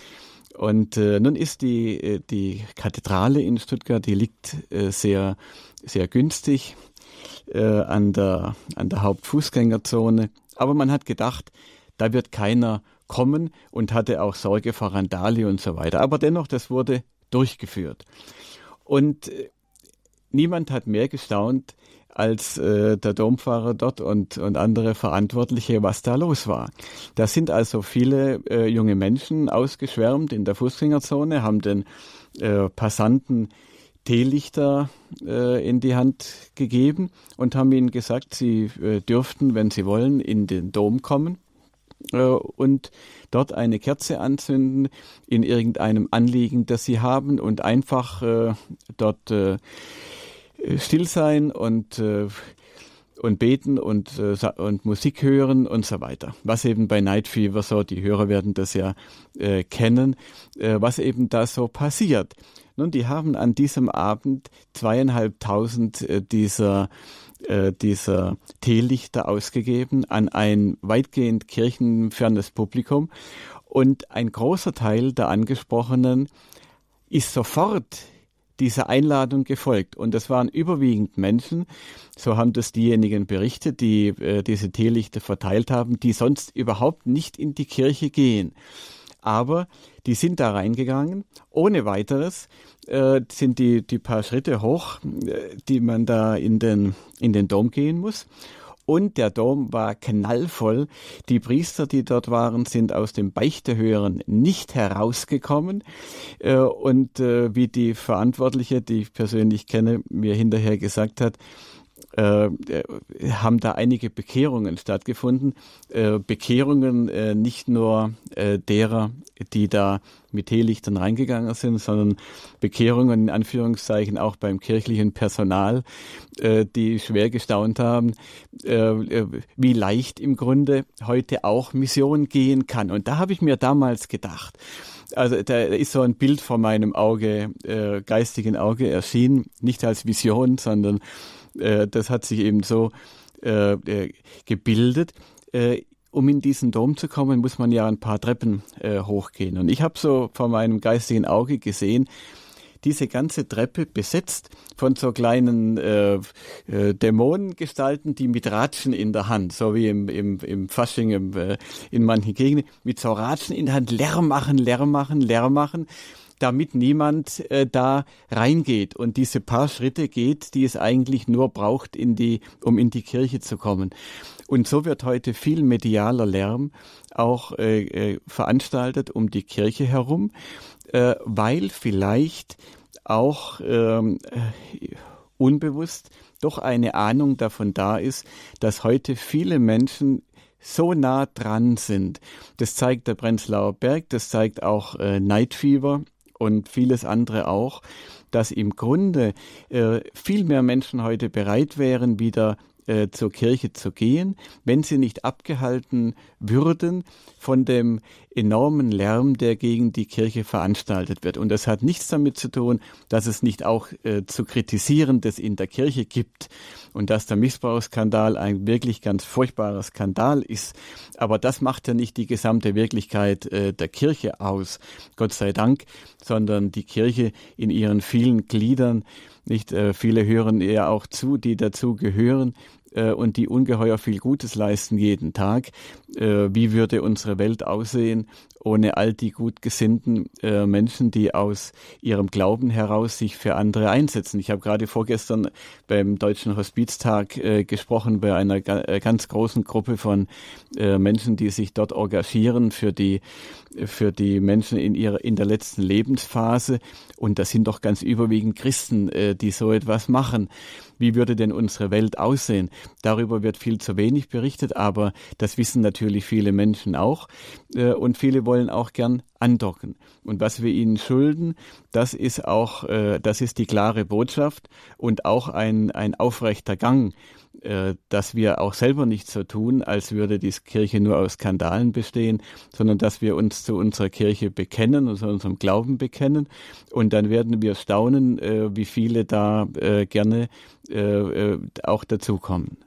S2: Und äh, nun ist die, äh, die Kathedrale in Stuttgart, die liegt äh, sehr, sehr günstig äh, an, der, an der Hauptfußgängerzone. Aber man hat gedacht, da wird keiner kommen und hatte auch Sorge vor Randale und so weiter. Aber dennoch, das wurde durchgeführt. Und äh, niemand hat mehr gestaunt, als äh, der Dompfarrer dort und, und andere Verantwortliche, was da los war. Da sind also viele äh, junge Menschen ausgeschwärmt in der Fußgängerzone, haben den äh, Passanten Teelichter äh, in die Hand gegeben und haben ihnen gesagt, sie äh, dürften, wenn sie wollen, in den Dom kommen äh, und dort eine Kerze anzünden in irgendeinem Anliegen, das sie haben und einfach äh, dort äh, still sein und äh, und beten und, äh, und Musik hören und so weiter. Was eben bei Night Fever so, die Hörer werden das ja äh, kennen, äh, was eben da so passiert. Nun, die haben an diesem Abend zweieinhalbtausend äh, dieser äh, dieser Teelichter ausgegeben an ein weitgehend kirchenfernes Publikum und ein großer Teil der Angesprochenen ist sofort dieser Einladung gefolgt. Und das waren überwiegend Menschen, so haben das diejenigen berichtet, die äh, diese Teelichter verteilt haben, die sonst überhaupt nicht in die Kirche gehen. Aber die sind da reingegangen, ohne weiteres, äh, sind die, die paar Schritte hoch, äh, die man da in den, in den Dom gehen muss und der Dom war knallvoll. Die Priester, die dort waren, sind aus dem Beichtehören nicht herausgekommen. Äh, und äh, wie die Verantwortliche, die ich persönlich kenne, mir hinterher gesagt hat, äh, äh, haben da einige Bekehrungen stattgefunden. Äh, Bekehrungen äh, nicht nur äh, derer, die da mit Teelichtern reingegangen sind, sondern Bekehrungen in Anführungszeichen auch beim kirchlichen Personal, äh, die schwer gestaunt haben, wie leicht im Grunde heute auch Mission gehen kann. Und da habe ich mir damals gedacht, also da ist so ein Bild vor meinem Auge, geistigen Auge erschienen, nicht als Vision, sondern äh, das hat sich eben so äh, äh, gebildet. Äh, um in diesen Dom zu kommen, muss man ja ein paar Treppen äh, hochgehen. Und ich habe so vor meinem geistigen Auge gesehen, diese ganze Treppe besetzt von so kleinen äh, äh, Dämonengestalten, die mit Ratschen in der Hand, so wie im, im, im Fasching im, äh, in manchen Gegenden, mit so Ratschen in der Hand Lärm machen, Lärm machen, Lärm machen damit niemand äh, da reingeht und diese paar Schritte geht, die es eigentlich nur braucht, in die, um in die Kirche zu kommen. Und so wird heute viel medialer Lärm auch äh, äh, veranstaltet um die Kirche herum, äh, weil vielleicht auch ähm, unbewusst doch eine Ahnung davon da ist, dass heute viele Menschen so nah dran sind. Das zeigt der Prenzlauer Berg, das zeigt auch äh, Night Fever und vieles andere auch, dass im Grunde äh, viel mehr Menschen heute bereit wären, wieder äh, zur Kirche zu gehen, wenn sie nicht abgehalten würden von dem enormen Lärm, der gegen die Kirche veranstaltet wird. Und das hat nichts damit zu tun, dass es nicht auch äh, zu kritisieren das in der Kirche gibt und dass der Missbrauchsskandal ein wirklich ganz furchtbarer Skandal ist. Aber das macht ja nicht die gesamte Wirklichkeit äh, der Kirche aus, Gott sei Dank, sondern die Kirche in ihren vielen Gliedern. Nicht äh, viele hören ihr auch zu, die dazu gehören äh, und die ungeheuer viel Gutes leisten jeden Tag. Äh, wie würde unsere Welt aussehen ohne all die gut gesinnten äh, Menschen, die aus ihrem Glauben heraus sich für andere einsetzen? Ich habe gerade vorgestern beim Deutschen Hospiztag äh, gesprochen bei einer äh, ganz großen Gruppe von äh, Menschen, die sich dort engagieren für die für die Menschen in ihrer in der letzten Lebensphase und das sind doch ganz überwiegend Christen, die so etwas machen. Wie würde denn unsere Welt aussehen? Darüber wird viel zu wenig berichtet, aber das wissen natürlich viele Menschen auch. Äh, und viele wollen auch gern andocken. Und was wir ihnen schulden, das ist auch, äh, das ist die klare Botschaft und auch ein, ein aufrechter Gang äh, dass wir auch selber nicht so tun, als würde die Kirche nur aus Skandalen bestehen, sondern dass wir uns zu unserer Kirche bekennen, und zu unserem Glauben bekennen. Und dann werden wir staunen, äh, wie viele da äh, gerne auch dazukommen.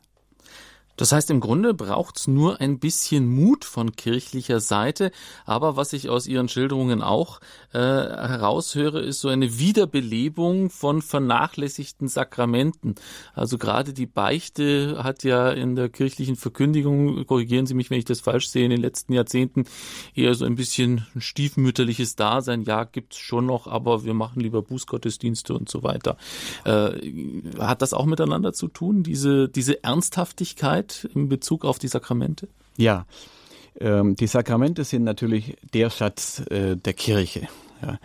S1: Das heißt, im Grunde braucht's nur ein bisschen Mut von kirchlicher Seite. Aber was ich aus Ihren Schilderungen auch äh, heraushöre, ist so eine Wiederbelebung von vernachlässigten Sakramenten. Also gerade die Beichte hat ja in der kirchlichen Verkündigung, korrigieren Sie mich, wenn ich das falsch sehe, in den letzten Jahrzehnten eher so ein bisschen ein stiefmütterliches Dasein. Ja, gibt's schon noch, aber wir machen lieber Bußgottesdienste und so weiter. Äh, hat das auch miteinander zu tun, diese, diese Ernsthaftigkeit? Wahrheit in Bezug auf die Sakramente?
S2: Ja, ähm, die Sakramente sind natürlich der Schatz äh, der Kirche. Ja.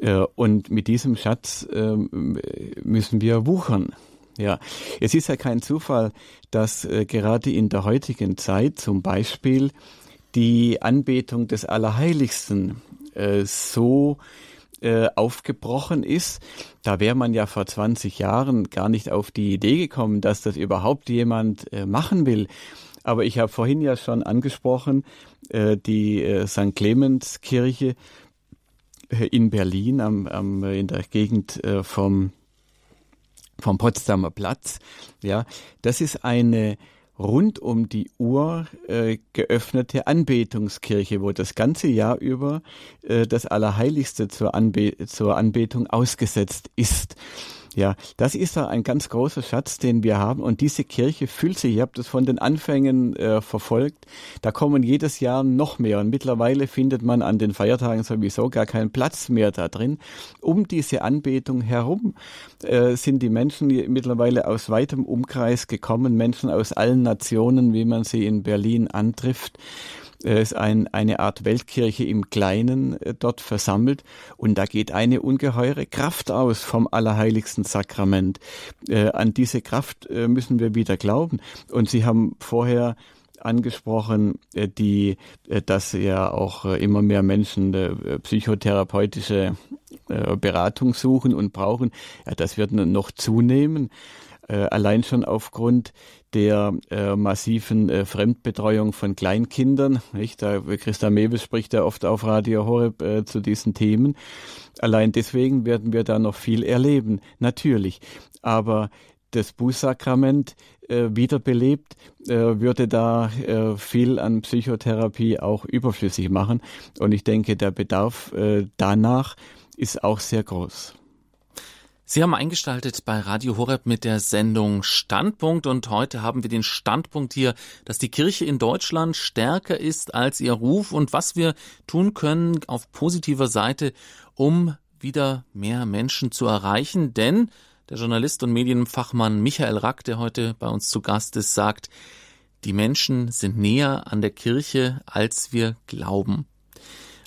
S2: Äh, und mit diesem Schatz äh, müssen wir wuchern. Ja, es ist ja kein Zufall, dass äh, gerade in der heutigen Zeit zum Beispiel die Anbetung des Allerheiligsten äh, so äh, aufgebrochen ist. Da wäre man ja vor 20 Jahren gar nicht auf die Idee gekommen, dass das überhaupt jemand äh, machen will. Aber ich habe vorhin ja schon angesprochen, äh, die äh, St. Clemenskirche äh, in Berlin, am, am, in der Gegend äh, vom, vom Potsdamer Platz. Ja, das ist eine rund um die Uhr äh, geöffnete Anbetungskirche, wo das ganze Jahr über äh, das Allerheiligste zur, Anbe zur Anbetung ausgesetzt ist. Ja, das ist da ein ganz großer Schatz, den wir haben. Und diese Kirche füllt sich, ich habe das von den Anfängen äh, verfolgt, da kommen jedes Jahr noch mehr. Und mittlerweile findet man an den Feiertagen sowieso gar keinen Platz mehr da drin. Um diese Anbetung herum äh, sind die Menschen mittlerweile aus weitem Umkreis gekommen, Menschen aus allen Nationen, wie man sie in Berlin antrifft. Es ist ein, eine Art Weltkirche im Kleinen äh, dort versammelt und da geht eine ungeheure Kraft aus vom Allerheiligsten Sakrament. Äh, an diese Kraft äh, müssen wir wieder glauben. Und Sie haben vorher angesprochen, äh, die, äh, dass ja auch äh, immer mehr Menschen psychotherapeutische Beratung suchen und brauchen. Ja, das wird noch zunehmen. Allein schon aufgrund der äh, massiven äh, Fremdbetreuung von Kleinkindern. Nicht? Da, Christa Mewes spricht ja oft auf Radio Horeb äh, zu diesen Themen. Allein deswegen werden wir da noch viel erleben, natürlich. Aber das Bußsakrament äh, wiederbelebt, äh, würde da äh, viel an Psychotherapie auch überflüssig machen. Und ich denke, der Bedarf äh, danach ist auch sehr groß.
S1: Sie haben eingestaltet bei Radio Horeb mit der Sendung Standpunkt und heute haben wir den Standpunkt hier, dass die Kirche in Deutschland stärker ist als ihr Ruf und was wir tun können auf positiver Seite, um wieder mehr Menschen zu erreichen. Denn der Journalist und Medienfachmann Michael Rack, der heute bei uns zu Gast ist, sagt, die Menschen sind näher an der Kirche, als wir glauben.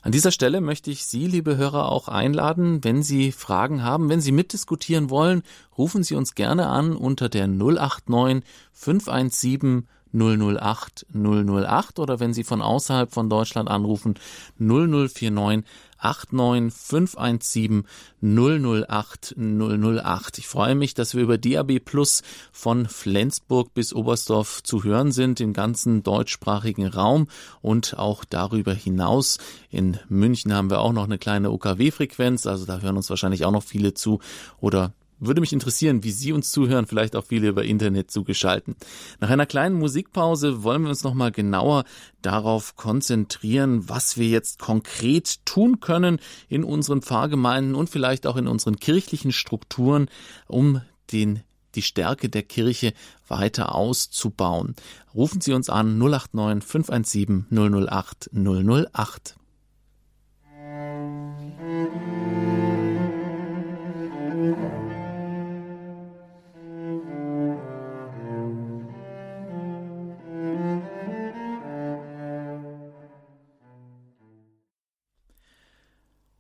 S1: An dieser Stelle möchte ich Sie, liebe Hörer, auch einladen, wenn Sie Fragen haben, wenn Sie mitdiskutieren wollen, rufen Sie uns gerne an unter der 089 517 008 008 oder wenn Sie von außerhalb von Deutschland anrufen 0049 89 517 008 008. Ich freue mich, dass wir über DAB Plus von Flensburg bis Oberstdorf zu hören sind im ganzen deutschsprachigen Raum und auch darüber hinaus. In München haben wir auch noch eine kleine OKW-Frequenz, also da hören uns wahrscheinlich auch noch viele zu oder würde mich interessieren, wie Sie uns zuhören, vielleicht auch viele über Internet zugeschalten. Nach einer kleinen Musikpause wollen wir uns nochmal genauer darauf konzentrieren, was wir jetzt konkret tun können in unseren Pfarrgemeinden und vielleicht auch in unseren kirchlichen Strukturen, um den die Stärke der Kirche weiter auszubauen. Rufen Sie uns an 089 517 008 008.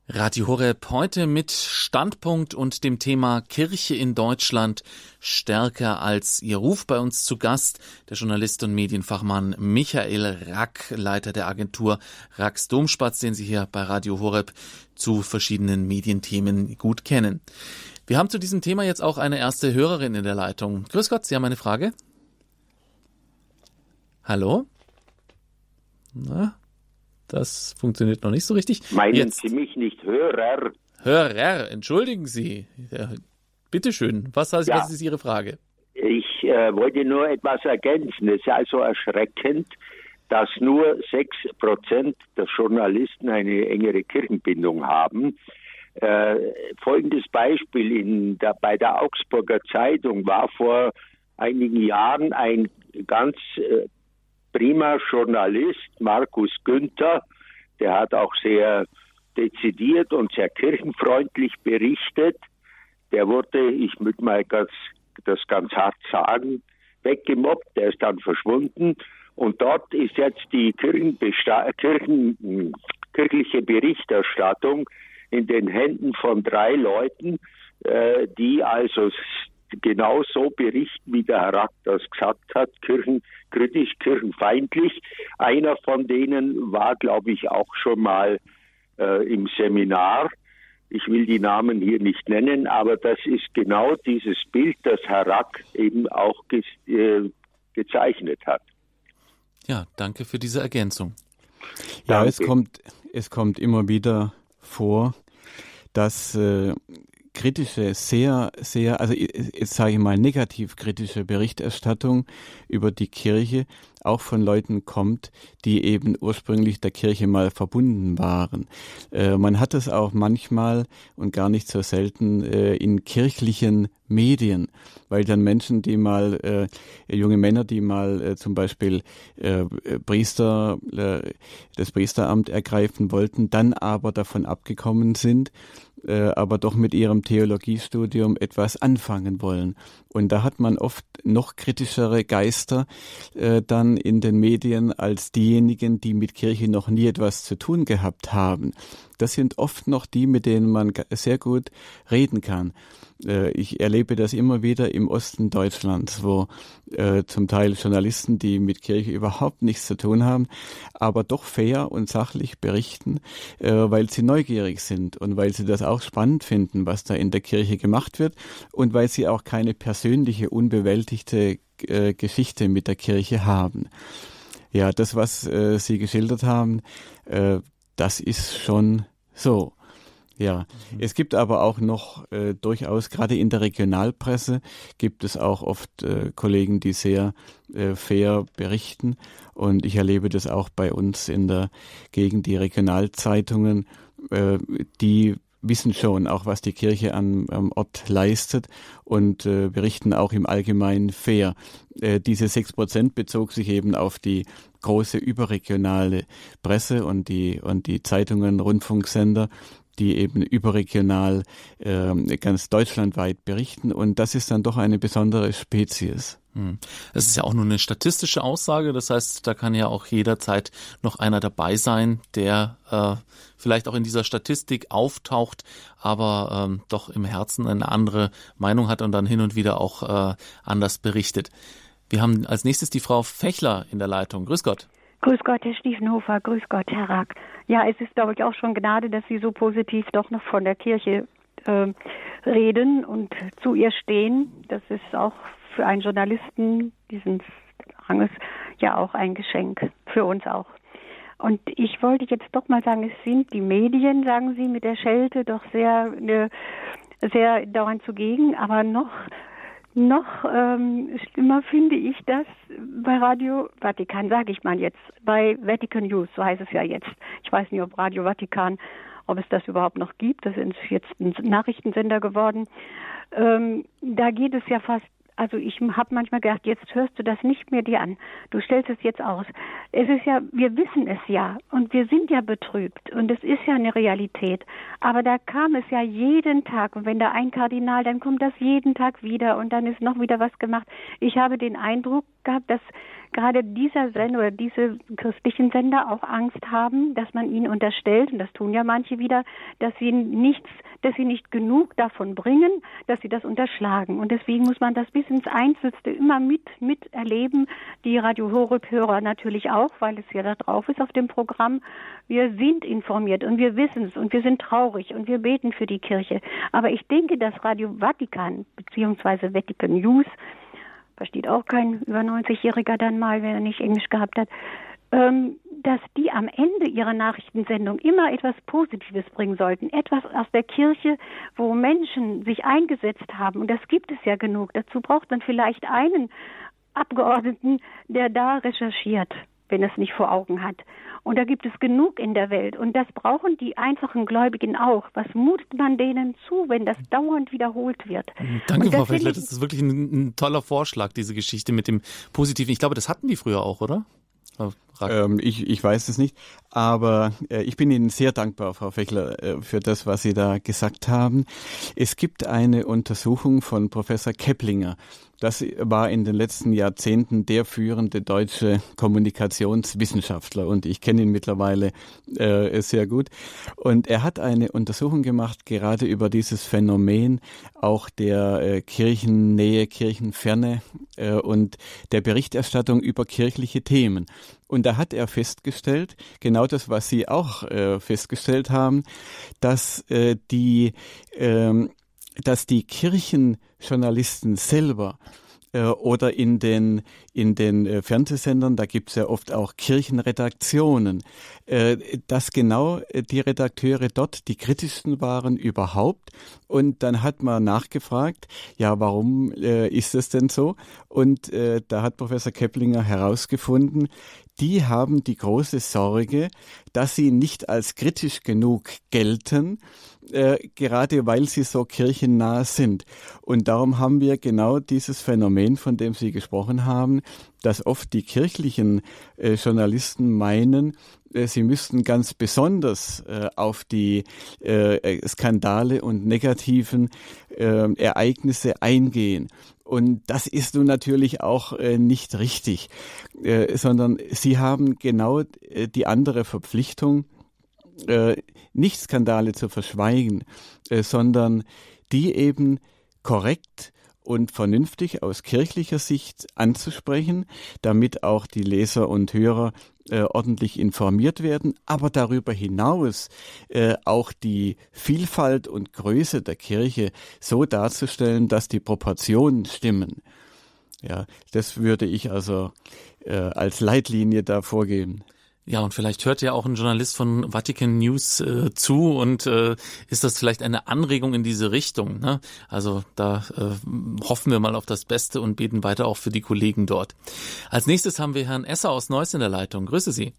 S1: Radio Horeb heute mit Standpunkt und dem Thema Kirche in Deutschland stärker als ihr Ruf bei uns zu Gast, der Journalist und Medienfachmann Michael Rack, Leiter der Agentur Racks Domspatz, den Sie hier bei Radio Horeb zu verschiedenen Medienthemen gut kennen. Wir haben zu diesem Thema jetzt auch eine erste Hörerin in der Leitung. Grüß Gott, Sie haben eine Frage? Hallo? Na, das funktioniert noch nicht so richtig.
S3: Meinen Jetzt. Sie mich nicht Hörer?
S1: Hörer, entschuldigen Sie. Ja, Bitte schön, was, heißt, ja. was ist Ihre Frage?
S3: Ich äh, wollte nur etwas ergänzen. Es ist also erschreckend, dass nur 6% der Journalisten eine engere Kirchenbindung haben. Äh, folgendes Beispiel in der, bei der Augsburger Zeitung war vor einigen Jahren ein ganz äh, prima Journalist, Markus Günther, der hat auch sehr dezidiert und sehr kirchenfreundlich berichtet. Der wurde, ich möchte mal ganz, das ganz hart sagen, weggemobbt, der ist dann verschwunden. Und dort ist jetzt die Kirchen kirchliche Berichterstattung in den Händen von drei Leuten, äh, die also genau so berichten, wie der Herr Rack das gesagt hat, kirchenkritisch, kirchenfeindlich. Einer von denen war, glaube ich, auch schon mal äh, im Seminar. Ich will die Namen hier nicht nennen, aber das ist genau dieses Bild, das Herr Rack eben auch ge äh, gezeichnet hat.
S1: Ja, danke für diese Ergänzung.
S2: Ja, danke. es kommt, es kommt immer wieder vor, dass äh, kritische, sehr, sehr, also jetzt sage ich mal negativ kritische Berichterstattung über die Kirche auch von Leuten kommt, die eben ursprünglich der Kirche mal verbunden waren. Äh, man hat es auch manchmal und gar nicht so selten äh, in kirchlichen Medien, weil dann Menschen, die mal, äh, junge Männer, die mal äh, zum Beispiel äh, Priester, äh, das Priesteramt ergreifen wollten, dann aber davon abgekommen sind, äh, aber doch mit ihrem Theologiestudium etwas anfangen wollen. Und da hat man oft noch kritischere Geister äh, dann in den Medien als diejenigen, die mit Kirche noch nie etwas zu tun gehabt haben. Das sind oft noch die, mit denen man sehr gut reden kann. Äh, ich erlebe das immer wieder im Osten Deutschlands, wo äh, zum Teil Journalisten, die mit Kirche überhaupt nichts zu tun haben, aber doch fair und sachlich berichten, äh, weil sie neugierig sind und weil sie das auch spannend finden, was da in der Kirche gemacht wird und weil sie auch keine persönliche, unbewältigte Geschichte mit der Kirche haben. Ja, das, was äh, Sie geschildert haben, äh, das ist schon so. Ja, mhm. es gibt aber auch noch äh, durchaus, gerade in der Regionalpresse, gibt es auch oft äh, Kollegen, die sehr äh, fair berichten. Und ich erlebe das auch bei uns in der Gegend, die Regionalzeitungen, äh, die wissen schon auch, was die Kirche am, am Ort leistet und äh, berichten auch im Allgemeinen fair. Äh, diese sechs Prozent bezog sich eben auf die große überregionale Presse und die, und die Zeitungen, Rundfunksender, die eben überregional äh, ganz deutschlandweit berichten. Und das ist dann doch eine besondere Spezies.
S1: Hm. Es ist ja auch nur eine statistische Aussage, das heißt, da kann ja auch jederzeit noch einer dabei sein, der äh, vielleicht auch in dieser Statistik auftaucht, aber ähm, doch im Herzen eine andere Meinung hat und dann hin und wieder auch äh, anders berichtet. Wir haben als nächstes die Frau Fechler in der Leitung. Grüß Gott.
S4: Grüß Gott, Herr Stiefenhofer. Grüß Gott, Herr Rack. Ja, es ist, glaube ich, auch schon Gnade, dass Sie so positiv doch noch von der Kirche äh, reden und zu ihr stehen. Das ist auch für einen Journalisten dieses Ranges ja auch ein Geschenk. Für uns auch. Und ich wollte jetzt doch mal sagen, es sind die Medien, sagen Sie, mit der Schelte doch sehr, ne, sehr dauernd zugegen, aber noch noch ähm, schlimmer finde ich das bei Radio Vatikan, sage ich mal jetzt, bei Vatican News, so heißt es ja jetzt. Ich weiß nicht, ob Radio Vatikan, ob es das überhaupt noch gibt, das ist jetzt ein Nachrichtensender geworden. Ähm, da geht es ja fast also ich habe manchmal gedacht, jetzt hörst du das nicht mehr dir an. Du stellst es jetzt aus. Es ist ja, wir wissen es ja und wir sind ja betrübt und es ist ja eine Realität. Aber da kam es ja jeden Tag und wenn da ein Kardinal, dann kommt das jeden Tag wieder und dann ist noch wieder was gemacht. Ich habe den Eindruck gehabt, dass gerade dieser Sender oder diese christlichen Sender auch Angst haben, dass man ihnen unterstellt, und das tun ja manche wieder, dass sie nichts, dass sie nicht genug davon bringen, dass sie das unterschlagen. Und deswegen muss man das bis ins Einzelste immer mit, miterleben. Die Radio Horeb-Hörer natürlich auch, weil es ja da drauf ist auf dem Programm. Wir sind informiert und wir wissen es und wir sind traurig und wir beten für die Kirche. Aber ich denke, dass Radio Vatikan beziehungsweise Vatican News versteht auch kein über 90-Jähriger dann mal, wenn er nicht Englisch gehabt hat, ähm, dass die am Ende ihrer Nachrichtensendung immer etwas Positives bringen sollten, etwas aus der Kirche, wo Menschen sich eingesetzt haben. Und das gibt es ja genug. Dazu braucht man vielleicht einen Abgeordneten, der da recherchiert, wenn es nicht vor Augen hat. Und da gibt es genug in der Welt. Und das brauchen die einfachen Gläubigen auch. Was mutet man denen zu, wenn das dauernd wiederholt wird?
S1: Danke, Frau Fechler. Das ist wirklich ein, ein toller Vorschlag, diese Geschichte mit dem Positiven. Ich glaube, das hatten die früher auch, oder?
S2: Ähm, ich, ich weiß es nicht, aber äh, ich bin Ihnen sehr dankbar, Frau Fechler, äh, für das, was Sie da gesagt haben. Es gibt eine Untersuchung von Professor Keplinger das war in den letzten Jahrzehnten der führende deutsche Kommunikationswissenschaftler und ich kenne ihn mittlerweile äh, sehr gut. Und er hat eine Untersuchung gemacht, gerade über dieses Phänomen auch der äh, Kirchennähe, Kirchenferne äh, und der Berichterstattung über kirchliche Themen. Und da hat er festgestellt, genau das, was Sie auch äh, festgestellt haben, dass äh, die ähm, dass die Kirchenjournalisten selber äh, oder in den, in den äh, Fernsehsendern, da gibt es ja oft auch Kirchenredaktionen, äh, dass genau die Redakteure dort die kritischsten waren überhaupt. Und dann hat man nachgefragt, ja, warum ist das denn so? Und da hat Professor Keplinger herausgefunden, die haben die große Sorge, dass sie nicht als kritisch genug gelten, äh, gerade weil sie so kirchennah sind. Und darum haben wir genau dieses Phänomen, von dem Sie gesprochen haben, dass oft die kirchlichen äh, Journalisten meinen, äh, sie müssten ganz besonders äh, auf die äh, Skandale und negativen äh, Ereignisse eingehen. Und das ist nun natürlich auch äh, nicht richtig, äh, sondern sie haben genau äh, die andere Verpflichtung, nicht Skandale zu verschweigen, sondern die eben korrekt und vernünftig aus kirchlicher Sicht anzusprechen, damit auch die Leser und Hörer äh, ordentlich informiert werden, aber darüber hinaus äh, auch die Vielfalt und Größe der Kirche so darzustellen, dass die Proportionen stimmen. Ja, das würde ich also äh, als Leitlinie da vorgeben.
S1: Ja, und vielleicht hört ja auch ein Journalist von Vatican News äh, zu und äh, ist das vielleicht eine Anregung in diese Richtung. Ne? Also da äh, hoffen wir mal auf das Beste und beten weiter auch für die Kollegen dort. Als nächstes haben wir Herrn Esser aus Neuss in der Leitung. Grüße Sie.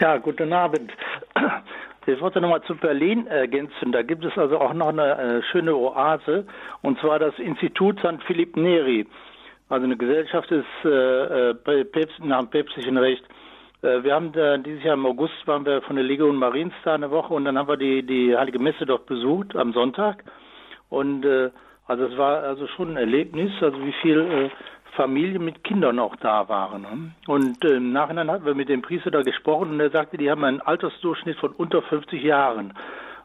S5: Ja, guten Abend. Ich wollte nochmal zu Berlin ergänzen. Da gibt es also auch noch eine äh, schöne Oase, und zwar das Institut St. Philipp Neri. Also eine Gesellschaft ist äh, äh Päpst, nach dem päpstlichen Recht Äh, wir haben da, dieses Jahr im August waren wir von der Legion Mariens da eine Woche und dann haben wir die, die Heilige Messe dort besucht am Sonntag. Und äh, also es war also schon ein Erlebnis, also wie viel äh, Familien mit Kindern auch da waren. Ne? Und äh, im Nachhinein hatten wir mit dem Priester da gesprochen und er sagte, die haben einen Altersdurchschnitt von unter 50 Jahren.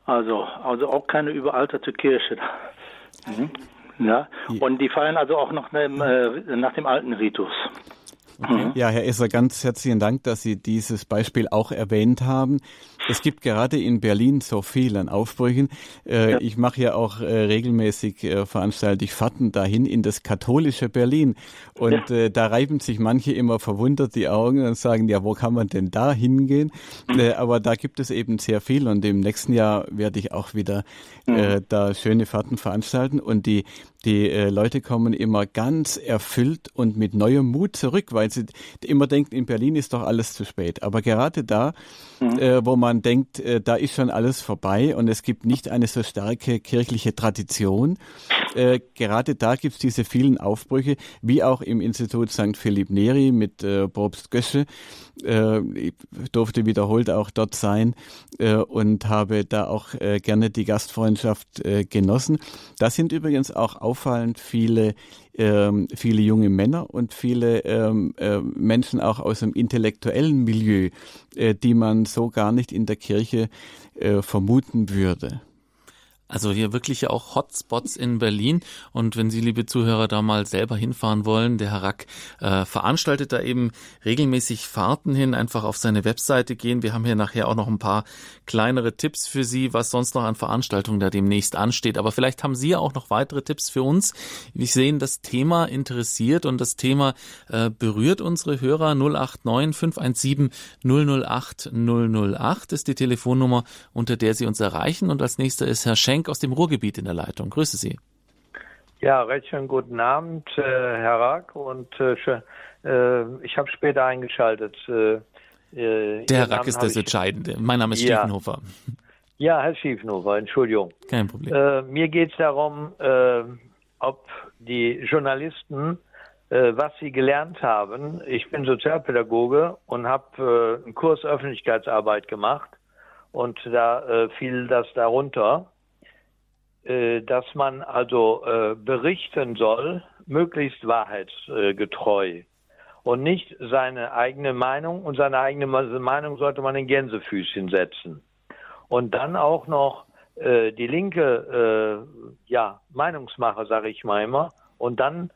S5: Also, also auch keine überalterte Kirche. Mhm. Ja. Und die feiern also auch noch nach dem, äh, nach dem alten Ritus.
S2: Okay. Ja, Herr Esser, ganz herzlichen Dank, dass Sie dieses Beispiel auch erwähnt haben. Es gibt gerade in Berlin so viel an Aufbrüchen. Äh, ja. Ich mache ja auch äh, regelmäßig, äh, veranstalte ich Fahrten dahin in das katholische Berlin. Und ja. Äh, da reiben sich manche immer verwundert die Augen und sagen, ja, wo kann man denn da hingehen? Mhm. Aber da gibt es eben sehr viel und im nächsten Jahr werde ich auch wieder mhm. da schöne Fahrten veranstalten. Und die die Leute kommen immer ganz erfüllt und mit neuem Mut zurück, weil sie immer denken, in Berlin ist doch alles zu spät. Aber gerade da, mhm. äh, wo man denkt, äh, da ist schon alles vorbei und es gibt nicht eine so starke kirchliche Tradition, äh, gerade da gibt es diese vielen Aufbrüche, wie auch im Institut St. Philipp Neri mit äh, Probst Gösche. Äh, ich durfte wiederholt auch dort sein äh, und habe da auch äh, gerne die Gastfreundschaft äh, genossen. Da sind übrigens auch auffallend viele ähm, viele junge Männer und viele ähm, äh, Menschen auch aus dem intellektuellen Milieu, äh, die man so gar nicht in der Kirche äh, vermuten würde.
S1: Also hier wirklich ja auch Hotspots in Berlin. Und wenn Sie, liebe Zuhörer, da mal selber hinfahren wollen, der Herr Rack äh, veranstaltet da eben regelmäßig Fahrten hin. Einfach auf seine Webseite gehen. Wir haben hier nachher auch noch ein paar kleinere Tipps für Sie, was sonst noch an Veranstaltungen da demnächst ansteht. Aber vielleicht haben Sie ja auch noch weitere Tipps für uns. Wir sehen, das Thema interessiert und das Thema äh, berührt unsere Hörer. 089 517 008 008 ist die Telefonnummer, unter der Sie uns erreichen. Und als nächster ist Herr Schenk Schenk aus dem Ruhrgebiet in der Leitung. Grüße Sie.
S6: Ja, recht schönen guten Abend, äh, Herr Rack. Und äh, äh, ich habe später eingeschaltet. Äh,
S1: äh, der Herr Rack ist das Entscheidende. Mein Name ist ja. Stiefenhofer.
S6: Ja, Herr Stiefenhofer, Entschuldigung.
S1: Kein Problem.
S6: Äh, mir geht es darum, ob die Journalisten was sie gelernt haben. Ich bin Sozialpädagoge und habe einen Kurs Öffentlichkeitsarbeit gemacht und da fiel das darunter. Äh, dass man also äh, berichten soll, möglichst wahrheitsgetreu. Und nicht seine eigene Meinung und seine eigene Meinung sollte man in Gänsefüßchen setzen. Und dann auch noch äh, die linke ja, Meinungsmache, sage ich mal immer, und dann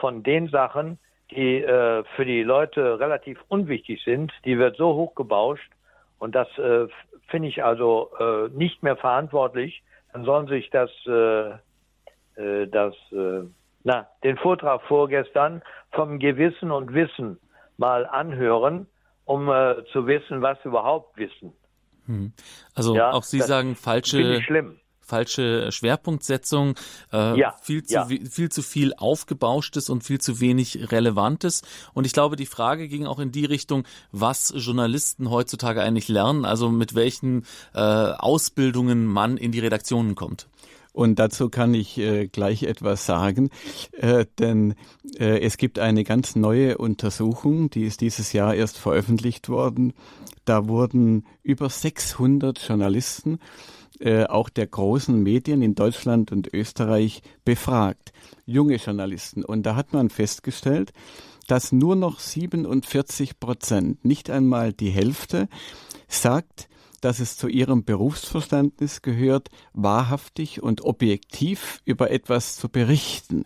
S6: von den Sachen, die äh, für die Leute relativ unwichtig sind, die wird so hochgebauscht. Und das äh, finde ich also äh, nicht mehr verantwortlich, dann sollen sich das, äh, äh, das, äh, na, den Vortrag vorgestern vom Gewissen und Wissen mal anhören, um äh, zu wissen, was sie überhaupt wissen.
S1: Hm. Also ja, auch Sie sagen falsche, falsche Schwerpunktsetzung, äh, ja, viel, zu, ja. viel zu viel Aufgebauschtes und viel zu wenig Relevantes. Und ich glaube, die Frage ging auch in die Richtung, was Journalisten heutzutage eigentlich lernen, also mit welchen äh, Ausbildungen man in die Redaktionen kommt.
S2: Und dazu kann ich äh, gleich etwas sagen, äh, denn äh, es gibt eine ganz neue Untersuchung, die ist dieses Jahr erst veröffentlicht worden. Da wurden über 600 Journalisten äh, auch der großen Medien in Deutschland und Österreich befragt, junge Journalisten. Und da hat man festgestellt, dass nur noch 47 Prozent, nicht einmal die Hälfte, sagt, dass es zu ihrem Berufsverständnis gehört, wahrhaftig und objektiv über etwas zu berichten.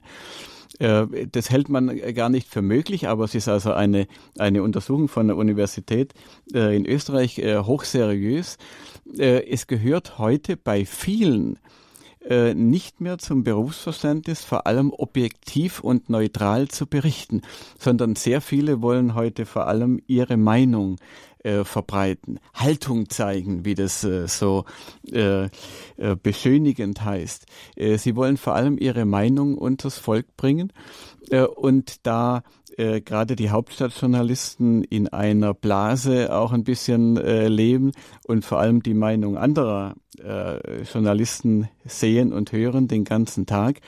S2: Äh, das hält man gar nicht für möglich, aber es ist also eine, eine Untersuchung von der Universität äh, in Österreich hochseriös. Es gehört heute bei vielen nicht mehr zum Berufsverständnis, vor allem objektiv und neutral zu berichten, sondern sehr viele wollen heute vor allem ihre Meinung äh, verbreiten, Haltung zeigen, wie das äh, so äh, äh, beschönigend heißt. Äh, sie wollen vor allem ihre Meinung unters Volk bringen äh, und da äh, gerade die Hauptstadtjournalisten in einer Blase auch ein bisschen äh, leben und vor allem die Meinung anderer äh, Journalisten sehen und hören den ganzen Tag,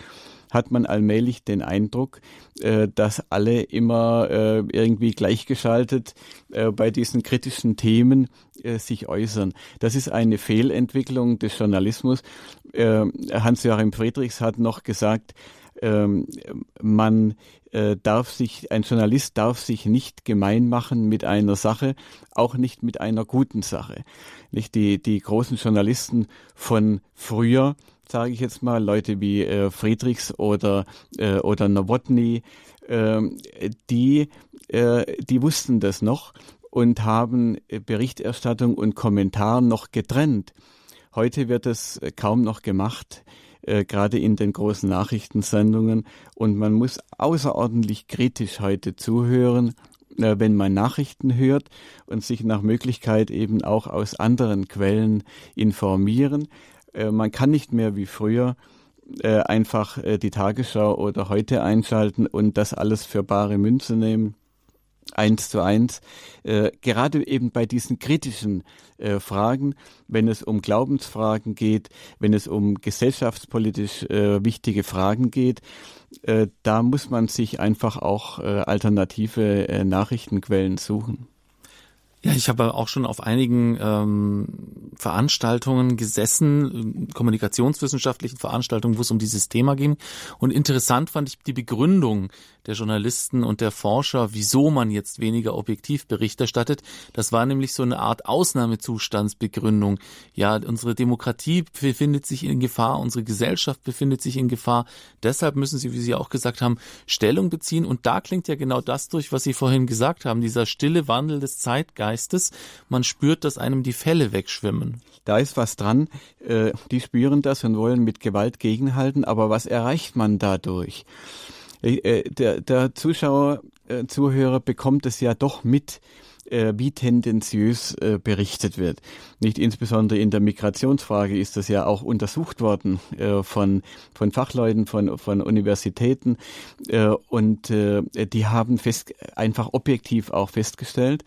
S2: hat man allmählich den Eindruck, äh, dass alle immer äh, irgendwie gleichgeschaltet bei diesen kritischen Themen sich äußern. Das ist eine Fehlentwicklung des Journalismus. Hans-Joachim Friedrichs hat noch gesagt, ähm, man äh, darf sich, ein Journalist darf sich nicht gemein machen mit einer Sache, auch nicht mit einer guten Sache. Nicht die, die großen Journalisten von früher, sage ich jetzt mal, Leute wie äh, Friedrichs oder, äh, oder Nowotny, äh, die, äh, die wussten das noch und haben Berichterstattung und Kommentar noch getrennt. Heute wird es kaum noch gemacht äh, gerade in den großen Nachrichtensendungen. Und man muss außerordentlich kritisch heute zuhören, äh, wenn man Nachrichten hört und sich nach Möglichkeit eben auch aus anderen Quellen informieren. Äh, man kann nicht mehr wie früher äh, einfach äh, die Tagesschau oder heute einschalten und das alles für bare Münze nehmen eins zu eins, äh, gerade eben bei diesen kritischen äh, Fragen, wenn es um Glaubensfragen geht, wenn es um gesellschaftspolitisch äh, wichtige Fragen geht, äh, da muss man sich einfach auch äh, alternative äh, Nachrichtenquellen suchen.
S1: Ja, ich habe auch schon auf einigen ähm, Veranstaltungen gesessen, kommunikationswissenschaftlichen Veranstaltungen, wo es um dieses Thema ging. Und interessant fand ich die Begründung der Journalisten und der Forscher, wieso man jetzt weniger objektiv Bericht erstattet. Das war nämlich so eine Art Ausnahmezustandsbegründung. Ja, unsere Demokratie befindet sich in Gefahr, unsere Gesellschaft befindet sich in Gefahr. Deshalb müssen Sie, wie Sie auch gesagt haben, Stellung beziehen. Und da klingt ja genau das durch, was Sie vorhin gesagt haben, dieser stille Wandel des Zeitgeistes Geistes. Man spürt, dass einem die Fälle wegschwimmen.
S2: Da ist was dran. Äh, die spüren das und wollen mit Gewalt gegenhalten. Aber was erreicht man dadurch? Äh, der, der Zuschauer, äh, Zuhörer bekommt es ja doch mit, äh, wie tendenziös äh, berichtet wird. Nicht insbesondere in der Migrationsfrage ist das ja auch untersucht worden äh, von, von Fachleuten, von, von Universitäten äh, und äh, die haben fest, einfach objektiv auch festgestellt,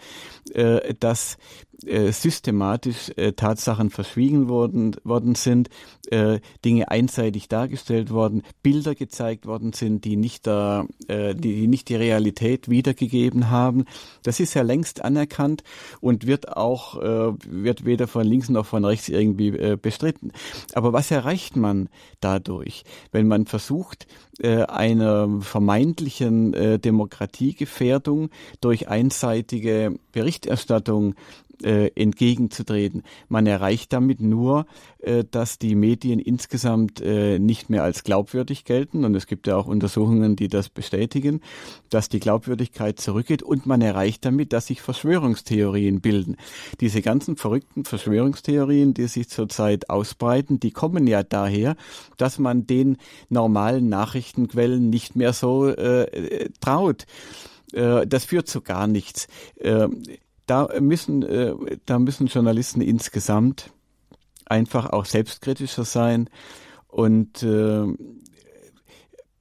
S2: dass äh, systematisch äh, Tatsachen verschwiegen worden, worden sind, äh, Dinge einseitig dargestellt worden, Bilder gezeigt worden sind, die nicht, da, äh, die, die nicht die Realität wiedergegeben haben. Das ist ja längst anerkannt und wird auch, äh, wird weder von links noch von rechts irgendwie äh, bestritten. Aber was erreicht man dadurch, wenn man versucht, einer vermeintlichen äh, Demokratiegefährdung durch einseitige Berichterstattung äh, entgegenzutreten. Man erreicht damit nur, äh, dass die Medien insgesamt äh, nicht mehr als glaubwürdig gelten. Und es gibt ja auch Untersuchungen, die das bestätigen, dass die Glaubwürdigkeit zurückgeht. Und man erreicht damit, dass sich Verschwörungstheorien bilden. Diese ganzen verrückten Verschwörungstheorien, die sich zurzeit ausbreiten, die kommen ja daher, dass man den normalen Nachrichtenquellen nicht mehr so äh, traut äh, das führt zu gar nichts. Da müssen, äh, da müssen Journalisten insgesamt einfach auch selbstkritischer sein und äh,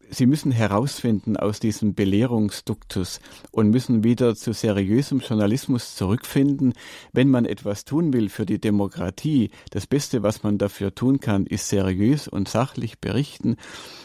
S2: sie müssen herausfinden aus diesem Belehrungsduktus und müssen wieder zu seriösem Journalismus zurückfinden. Wenn man etwas tun will für die Demokratie, das Beste, was man dafür tun kann, ist seriös und sachlich berichten,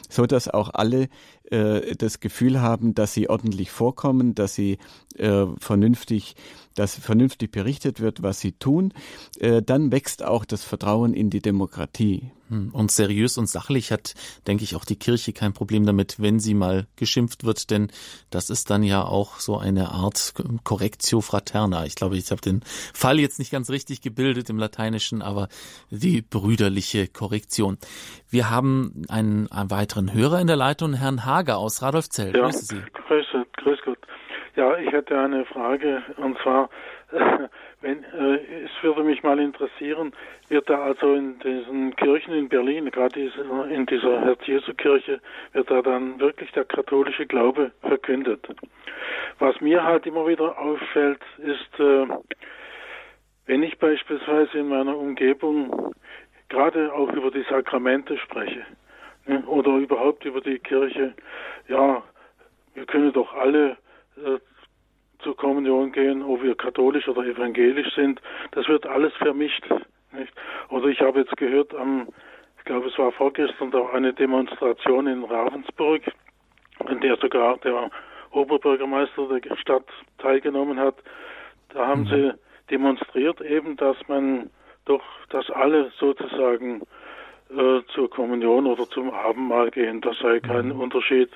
S2: so dass auch alle äh, das Gefühl haben, dass sie ordentlich vorkommen, dass sie äh, vernünftig dass vernünftig berichtet wird, was sie tun, äh, dann wächst auch das Vertrauen in die Demokratie.
S1: Hm, und seriös und sachlich hat, denke ich, auch die Kirche kein Problem damit, wenn sie mal geschimpft wird, denn das ist dann ja auch so eine Art Correctio Fraterna. Ich glaube, ich habe den Fall jetzt nicht ganz richtig gebildet im Lateinischen, aber die brüderliche Korrektion. Wir haben einen, einen weiteren Hörer in der Leitung, Herrn Hager aus Radolfzell.
S7: Ja, grüße Sie. Grüße, grüß Gott. Ja, ich hätte eine Frage und zwar, äh, wenn, äh, es würde mich mal interessieren, wird da also in diesen Kirchen in Berlin, gerade in dieser Herz-Jesu-Kirche, wird da dann wirklich der katholische Glaube verkündet? Was mir halt immer wieder auffällt, ist, äh, wenn ich beispielsweise in meiner Umgebung gerade auch über die Sakramente spreche oder überhaupt über die Kirche, ja, wir können doch alle äh, zur Kommunion gehen, ob wir katholisch oder evangelisch sind, das wird alles vermischt. Nicht? Oder ich habe jetzt gehört am glaube, es war vorgestern auch eine Demonstration in Ravensburg, an der sogar der Oberbürgermeister der Stadt teilgenommen hat. Da haben mhm. sie demonstriert eben, dass man doch, dass alle sozusagen äh, zur Kommunion oder zum Abendmahl gehen. Das sei kein mhm. Unterschied.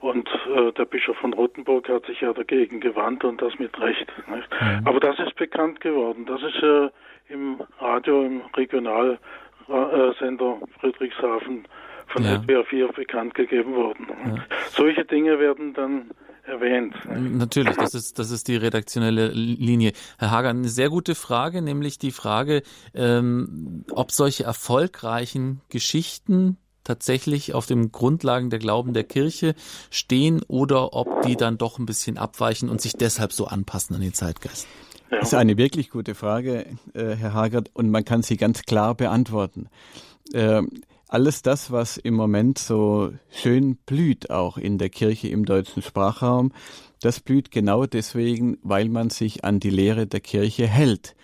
S7: Und äh, der Bischof von Rottenburg hat sich ja dagegen gewandt und das mit Recht. Mhm. Aber das ist bekannt geworden. Das ist äh, im Radio, im Regionalsender Friedrichshafen von ja. SWR 4 bekannt gegeben worden. Ja. Solche Dinge werden dann erwähnt.
S1: Natürlich, das ist, das ist die redaktionelle Linie. Herr Hager, eine sehr gute Frage, nämlich die Frage, ähm, ob solche erfolgreichen Geschichten tatsächlich auf den Grundlagen der Glauben der Kirche stehen oder ob die dann doch ein bisschen abweichen und sich deshalb so anpassen an den Zeitgeist.
S2: Das ist eine wirklich gute Frage, äh, Herr Hagert, und man kann sie ganz klar beantworten. Äh, alles das, was im Moment so schön blüht, auch in der Kirche im deutschen Sprachraum, das blüht genau deswegen, weil man sich an die Lehre der Kirche hält.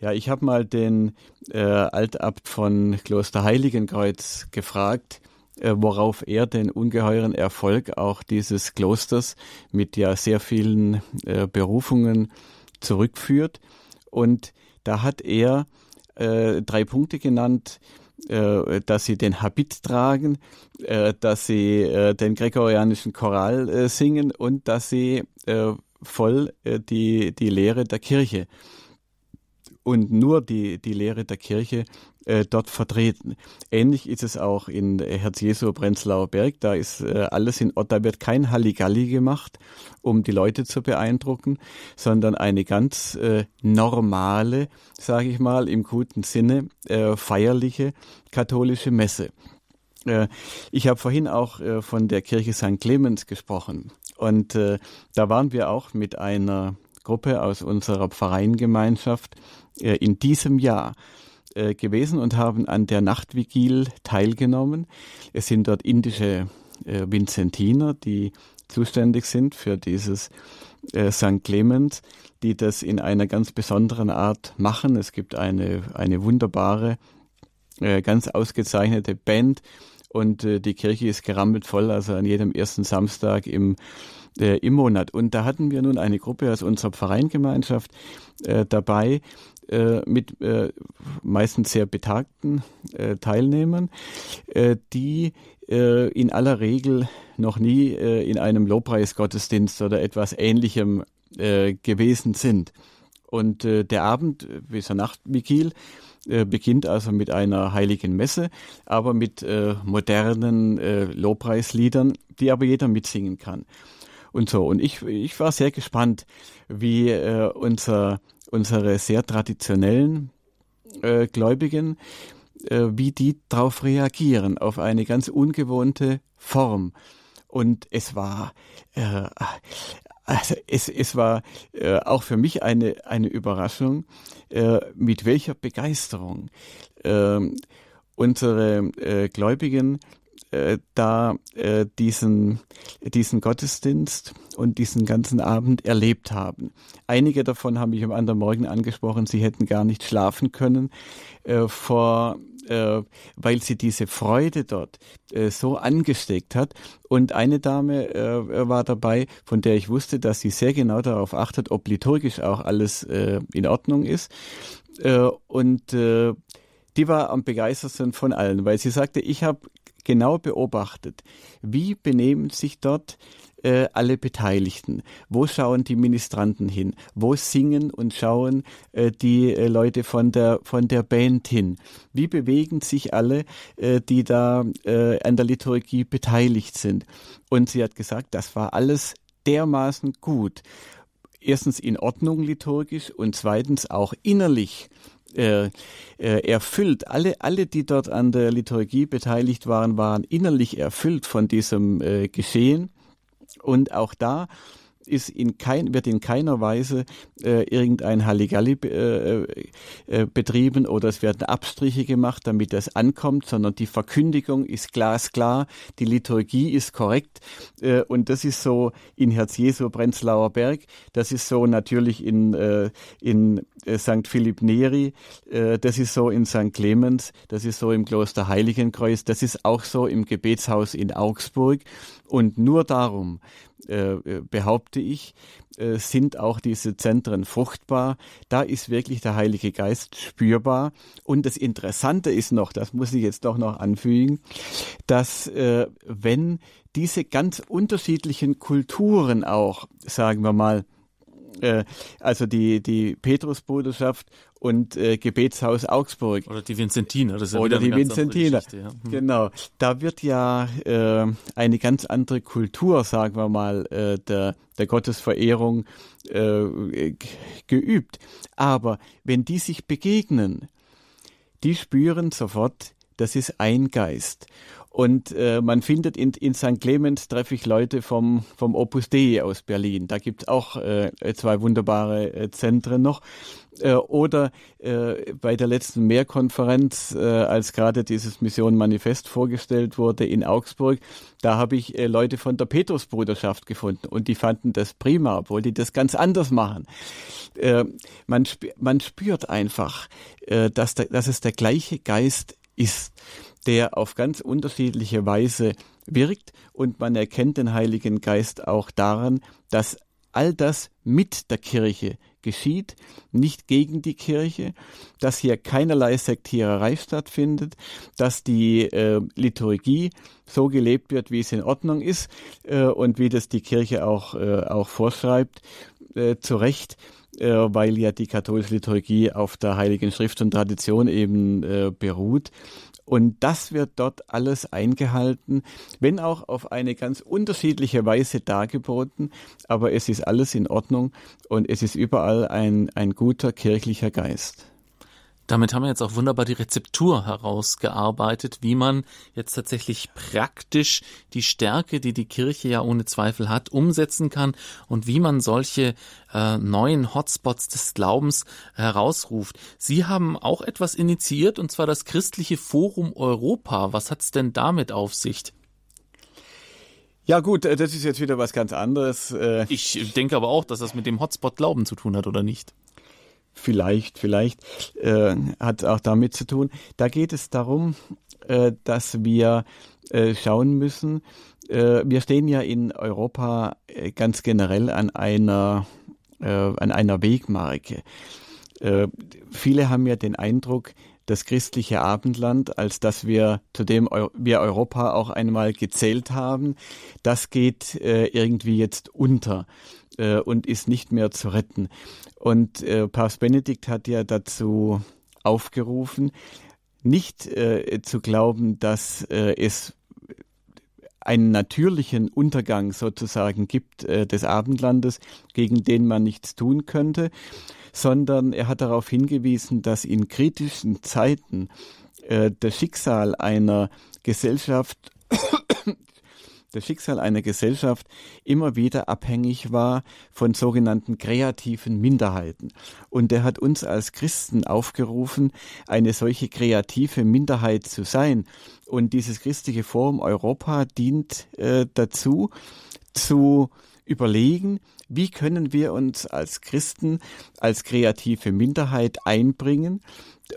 S2: Ja, ich habe mal den äh, Altabt von Kloster Heiligenkreuz gefragt, äh, worauf er den ungeheuren Erfolg auch dieses Klosters mit ja sehr vielen äh, Berufungen zurückführt. Und da hat er äh, drei Punkte genannt, dass sie den Habit tragen, äh, dass sie äh, den gregorianischen Choral äh, singen und dass sie äh, voll die, die Lehre der Kirche und nur die, die Lehre der Kirche äh, dort vertreten. Ähnlich ist es auch in Herz Jesu Prenzlauer Berg. Da ist äh, alles in Ort, da wird kein Halligalli gemacht, um die Leute zu beeindrucken, sondern eine ganz äh, normale, sage ich mal, im guten Sinne, äh, feierliche katholische Messe. Äh, ich habe vorhin auch äh, von der Kirche St. Clemens gesprochen. Und da waren wir auch mit einer Gruppe aus unserer Pfarreiengemeinschaft äh, in diesem Jahr äh, gewesen und haben an der Nachtvigil teilgenommen. Es sind dort indische äh, Vinzentiner, die zuständig sind für dieses St. Clemens, die das in einer ganz besonderen Art machen. Es gibt eine, eine wunderbare, ganz ausgezeichnete Band und die Kirche ist gerammelt voll, also an jedem ersten Samstag im äh, im Monat. Und da hatten wir nun eine Gruppe aus unserer Pfarreingemeinschaft äh, dabei, äh, mit äh, meistens sehr betagten äh, Teilnehmern, äh, die äh, in aller Regel noch nie äh, in einem Lobpreisgottesdienst oder etwas Ähnlichem äh, gewesen sind. Und der Abend, wie so Nachtwigil, äh, beginnt also mit einer heiligen Messe, aber mit modernen Lobpreisliedern, die aber jeder mitsingen kann und so. Und ich, ich war sehr gespannt, wie äh, unser, unsere sehr traditionellen äh, Gläubigen, äh, wie die darauf reagieren, auf eine ganz ungewohnte Form. Und es war, äh, also es, es war äh, auch für mich eine, eine Überraschung, äh, mit welcher Begeisterung äh, unsere äh, Gläubigen äh, da äh, diesen, diesen Gottesdienst und diesen ganzen Abend erlebt haben. Einige davon haben mich am anderen Morgen angesprochen, sie hätten gar nicht schlafen können äh, vor äh, weil sie diese Freude dort äh, so angesteckt hat. Und eine Dame war dabei, von der ich wusste, dass sie sehr genau darauf achtet, ob liturgisch auch alles in Ordnung ist. Und die war am begeistertsten von allen, weil sie sagte, ich habe genau beobachtet, wie benehmen sich dort äh, alle Beteiligten? Wo schauen die Ministranten hin? Wo singen und schauen äh, die äh, Leute von der, von der Band hin? Wie bewegen sich alle, äh, die da äh, an der Liturgie beteiligt sind? Und sie hat gesagt, das war alles dermaßen gut. Erstens in Ordnung liturgisch und zweitens auch innerlich äh, äh, erfüllt. Alle, alle, die dort an der Liturgie beteiligt waren, waren innerlich erfüllt von diesem äh, Geschehen. Und auch da ist in kein, wird in keiner Weise äh, irgendein Halligalli äh, äh, betrieben oder es werden Abstriche gemacht, damit das ankommt, sondern die Verkündigung ist glasklar, die Liturgie ist korrekt äh, und das ist so in Herz Jesu Prenzlauer Berg, das ist so natürlich in, äh, in äh, St. Philipp Neri, äh, das ist so in St. Clemens, das ist so im Kloster Heiligenkreuz, das ist auch so im Gebetshaus in Augsburg und nur darum, äh, behaupte ich, äh, sind auch diese Zentren fruchtbar. Da ist wirklich der Heilige Geist spürbar. Und das Interessante ist noch, das muss ich jetzt doch noch anfügen, dass äh, wenn diese ganz unterschiedlichen Kulturen auch, sagen wir mal, äh, also die, die Petrusbruderschaft und äh, Gebetshaus Augsburg.
S1: Oder die Vinzentiner.
S2: Das ist ja Oder die Vinzentiner. Ja. Hm. Genau. Da wird ja äh, eine ganz andere Kultur, sagen wir mal, äh, der, der Gottesverehrung äh, geübt. Aber wenn die sich begegnen, die spüren sofort, das ist ein Geist. Und äh, man findet in, in St. Clemens treffe ich Leute vom, vom Opus Dei aus Berlin. Da gibt's auch äh, zwei wunderbare äh, Zentren noch. Äh, oder äh, bei der letzten Mehrkonferenz, äh, als gerade dieses Mission Manifest vorgestellt wurde in Augsburg, da habe ich äh, Leute von der Petrusbruderschaft gefunden und die fanden das prima, obwohl die das ganz anders machen. Äh, man, sp man spürt einfach, äh, dass, da, dass es der gleiche Geist ist der auf ganz unterschiedliche Weise wirkt und man erkennt den Heiligen Geist auch daran, dass all das mit der Kirche geschieht, nicht gegen die Kirche, dass hier keinerlei Sektiererei stattfindet, dass die äh, Liturgie so gelebt wird, wie es in Ordnung ist äh, und wie das die Kirche auch, äh, auch vorschreibt, äh, zu Recht äh, weil ja die katholische Liturgie auf der Heiligen Schrift und Tradition eben äh, beruht. Und das wird dort alles eingehalten, wenn auch auf eine ganz unterschiedliche Weise dargeboten. Aber es ist alles in Ordnung und es ist überall ein, ein guter kirchlicher Geist.
S1: Damit haben wir jetzt auch wunderbar die Rezeptur herausgearbeitet, wie man jetzt tatsächlich praktisch die Stärke, die die Kirche ja ohne Zweifel hat, umsetzen kann und wie man solche äh, neuen Hotspots des Glaubens herausruft. Sie haben auch etwas initiiert, und zwar das Christliche Forum Europa. Was hat's denn damit auf sich?
S2: Ja gut, äh, das ist jetzt wieder was ganz anderes.
S1: Äh. Ich denke aber auch, dass das mit dem Hotspot Glauben zu tun hat, oder nicht?
S2: Vielleicht, vielleicht äh, hat auch damit zu tun. Da geht es darum, äh, dass wir äh, schauen müssen. Äh, wir stehen ja in Europa äh, ganz generell an einer äh, an einer Wegmarke. Viele haben ja den Eindruck, das christliche Abendland, als das wir zu dem wir Europa auch einmal gezählt haben, das geht irgendwie jetzt unter äh, und ist nicht mehr zu retten. Und äh, Papst Benedikt hat ja dazu aufgerufen, nicht äh, zu glauben, dass äh, es einen natürlichen Untergang sozusagen gibt äh, des Abendlandes, gegen den man nichts tun könnte, sondern er hat darauf hingewiesen, dass in kritischen Zeiten äh, das Schicksal einer Gesellschaft das Schicksal einer Gesellschaft immer wieder abhängig war von sogenannten kreativen Minderheiten. Und er hat uns als Christen aufgerufen, eine solche kreative Minderheit zu sein. Und dieses christliche Forum Europa dient äh, dazu, zu überlegen, wie können wir uns als Christen, als kreative Minderheit einbringen,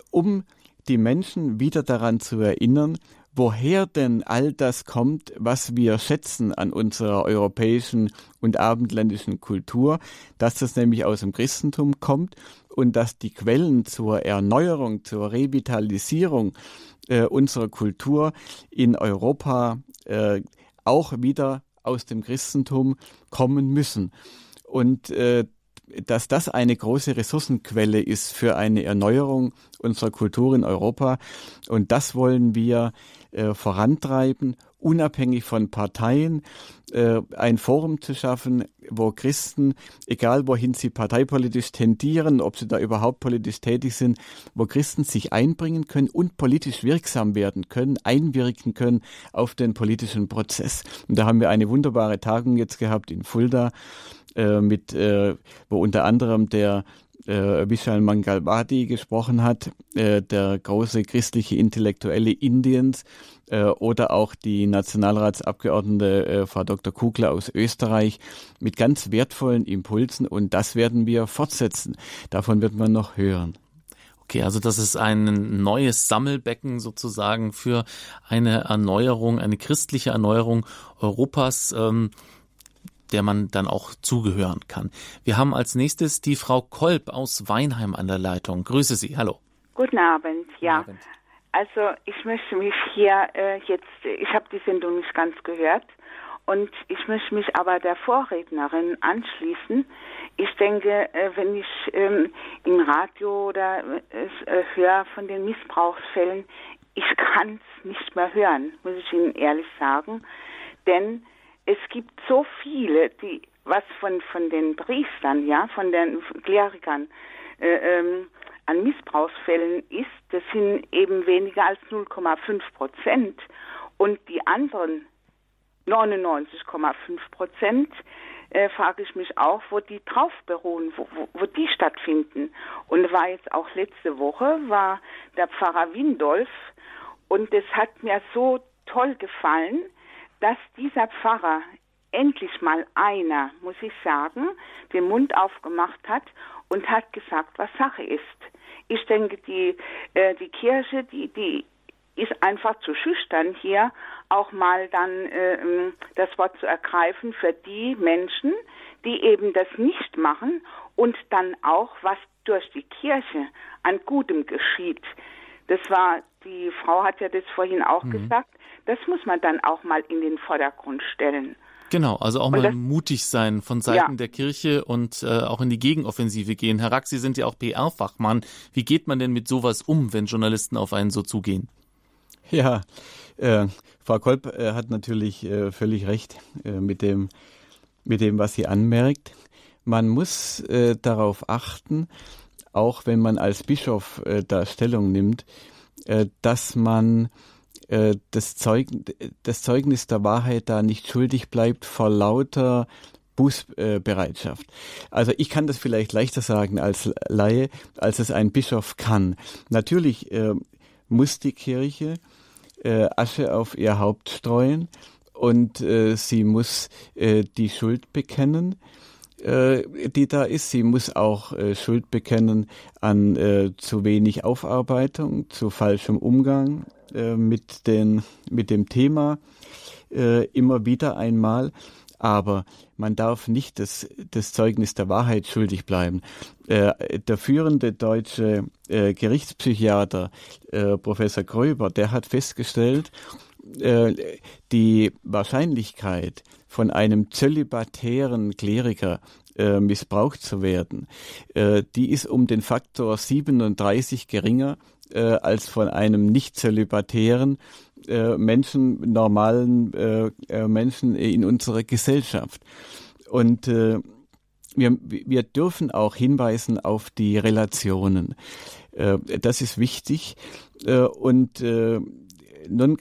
S2: um die Menschen wieder daran zu erinnern, woher denn all das kommt, was wir schätzen an unserer europäischen und abendländischen Kultur, dass das nämlich aus dem Christentum kommt und dass die Quellen zur Erneuerung, zur Revitalisierung äh, unserer Kultur in Europa äh, auch wieder aus dem Christentum kommen müssen. Und äh, dass das eine große Ressourcenquelle ist für eine Erneuerung unserer Kultur in Europa. Und das wollen wir äh, vorantreiben, unabhängig von Parteien, äh, ein Forum zu schaffen, wo Christen, egal wohin sie parteipolitisch tendieren, ob sie da überhaupt politisch tätig sind, wo Christen sich einbringen können und politisch wirksam werden können, einwirken können auf den politischen Prozess. Und da haben wir eine wunderbare Tagung jetzt gehabt in Fulda, äh, mit, äh, wo unter anderem der äh, Vishal Mangalwadi gesprochen hat, äh, der große christliche Intellektuelle Indiens, äh, oder auch die Nationalratsabgeordnete äh, Frau Dr. Kugler aus Österreich mit ganz wertvollen Impulsen und das werden wir fortsetzen. Davon wird man noch hören.
S1: Okay, also das ist ein neues Sammelbecken sozusagen für eine Erneuerung, eine christliche Erneuerung Europas. Ähm der man dann auch zugehören kann. Wir haben als nächstes die Frau Kolb aus Weinheim an der Leitung. Grüße Sie. Hallo.
S8: Guten Abend. Ja. Guten Abend. Also ich möchte mich hier äh, jetzt, ich habe die Sendung nicht ganz gehört und ich möchte mich aber der Vorrednerin anschließen. Ich denke, äh, wenn ich ähm, im Radio oder äh, höre von den Missbrauchsfällen, ich kann es nicht mehr hören, muss ich Ihnen ehrlich sagen, denn es gibt so viele, die was von von den Priestern, ja, von den Klerikern äh, ähm, an Missbrauchsfällen ist, das sind eben weniger als 0,5 Prozent. Und die anderen 99,5 Prozent, äh, frage ich mich auch, wo die drauf beruhen, wo, wo, wo, die stattfinden. Und war jetzt auch letzte Woche, war der Pfarrer Windolf und es hat mir so toll gefallen, dass dieser Pfarrer endlich mal einer, muss ich sagen, den Mund aufgemacht hat und hat gesagt, was Sache ist. Ich denke, die, äh, die Kirche, die, die ist einfach zu schüchtern hier auch mal dann äh, das Wort zu ergreifen für die Menschen, die eben das nicht machen und dann auch, was durch die Kirche an Gutem geschieht. Das war, die Frau hat ja das vorhin auch mhm. gesagt, das muss man dann auch mal in den Vordergrund stellen.
S1: Genau, also auch mal das, mutig sein von Seiten ja. der Kirche und äh, auch in die Gegenoffensive gehen. Herr Rack, Sie sind ja auch PR-Fachmann. Wie geht man denn mit sowas um, wenn Journalisten auf einen so zugehen?
S2: Ja, äh, Frau Kolb äh, hat natürlich äh, völlig recht äh, mit, dem, mit dem, was sie anmerkt. Man muss äh, darauf achten, auch wenn man als Bischof äh, da Stellung nimmt, äh, dass man äh, das, Zeug, das Zeugnis der Wahrheit da nicht schuldig bleibt vor lauter Bußbereitschaft. Also ich kann das vielleicht leichter sagen als Laie, als es ein Bischof kann. Natürlich äh, muss die Kirche äh, Asche auf ihr Haupt streuen und äh, sie muss äh, die Schuld bekennen die da ist. Sie muss auch äh, Schuld bekennen an äh, zu wenig Aufarbeitung, zu falschem Umgang äh, mit, den, mit dem Thema äh, immer wieder einmal. Aber man darf nicht das, das Zeugnis der Wahrheit schuldig bleiben. Äh, der führende deutsche äh, Gerichtspsychiater, äh, Professor Gröber, der hat festgestellt, äh, die Wahrscheinlichkeit von einem zölibatären Kleriker äh, missbraucht zu werden, äh, die ist um den Faktor 37 geringer äh, als von einem nicht zölibatären äh, Menschen, normalen äh, äh, Menschen in unserer Gesellschaft. Und wir, wir dürfen auch hinweisen auf die Relationen. Das ist wichtig. Und nun,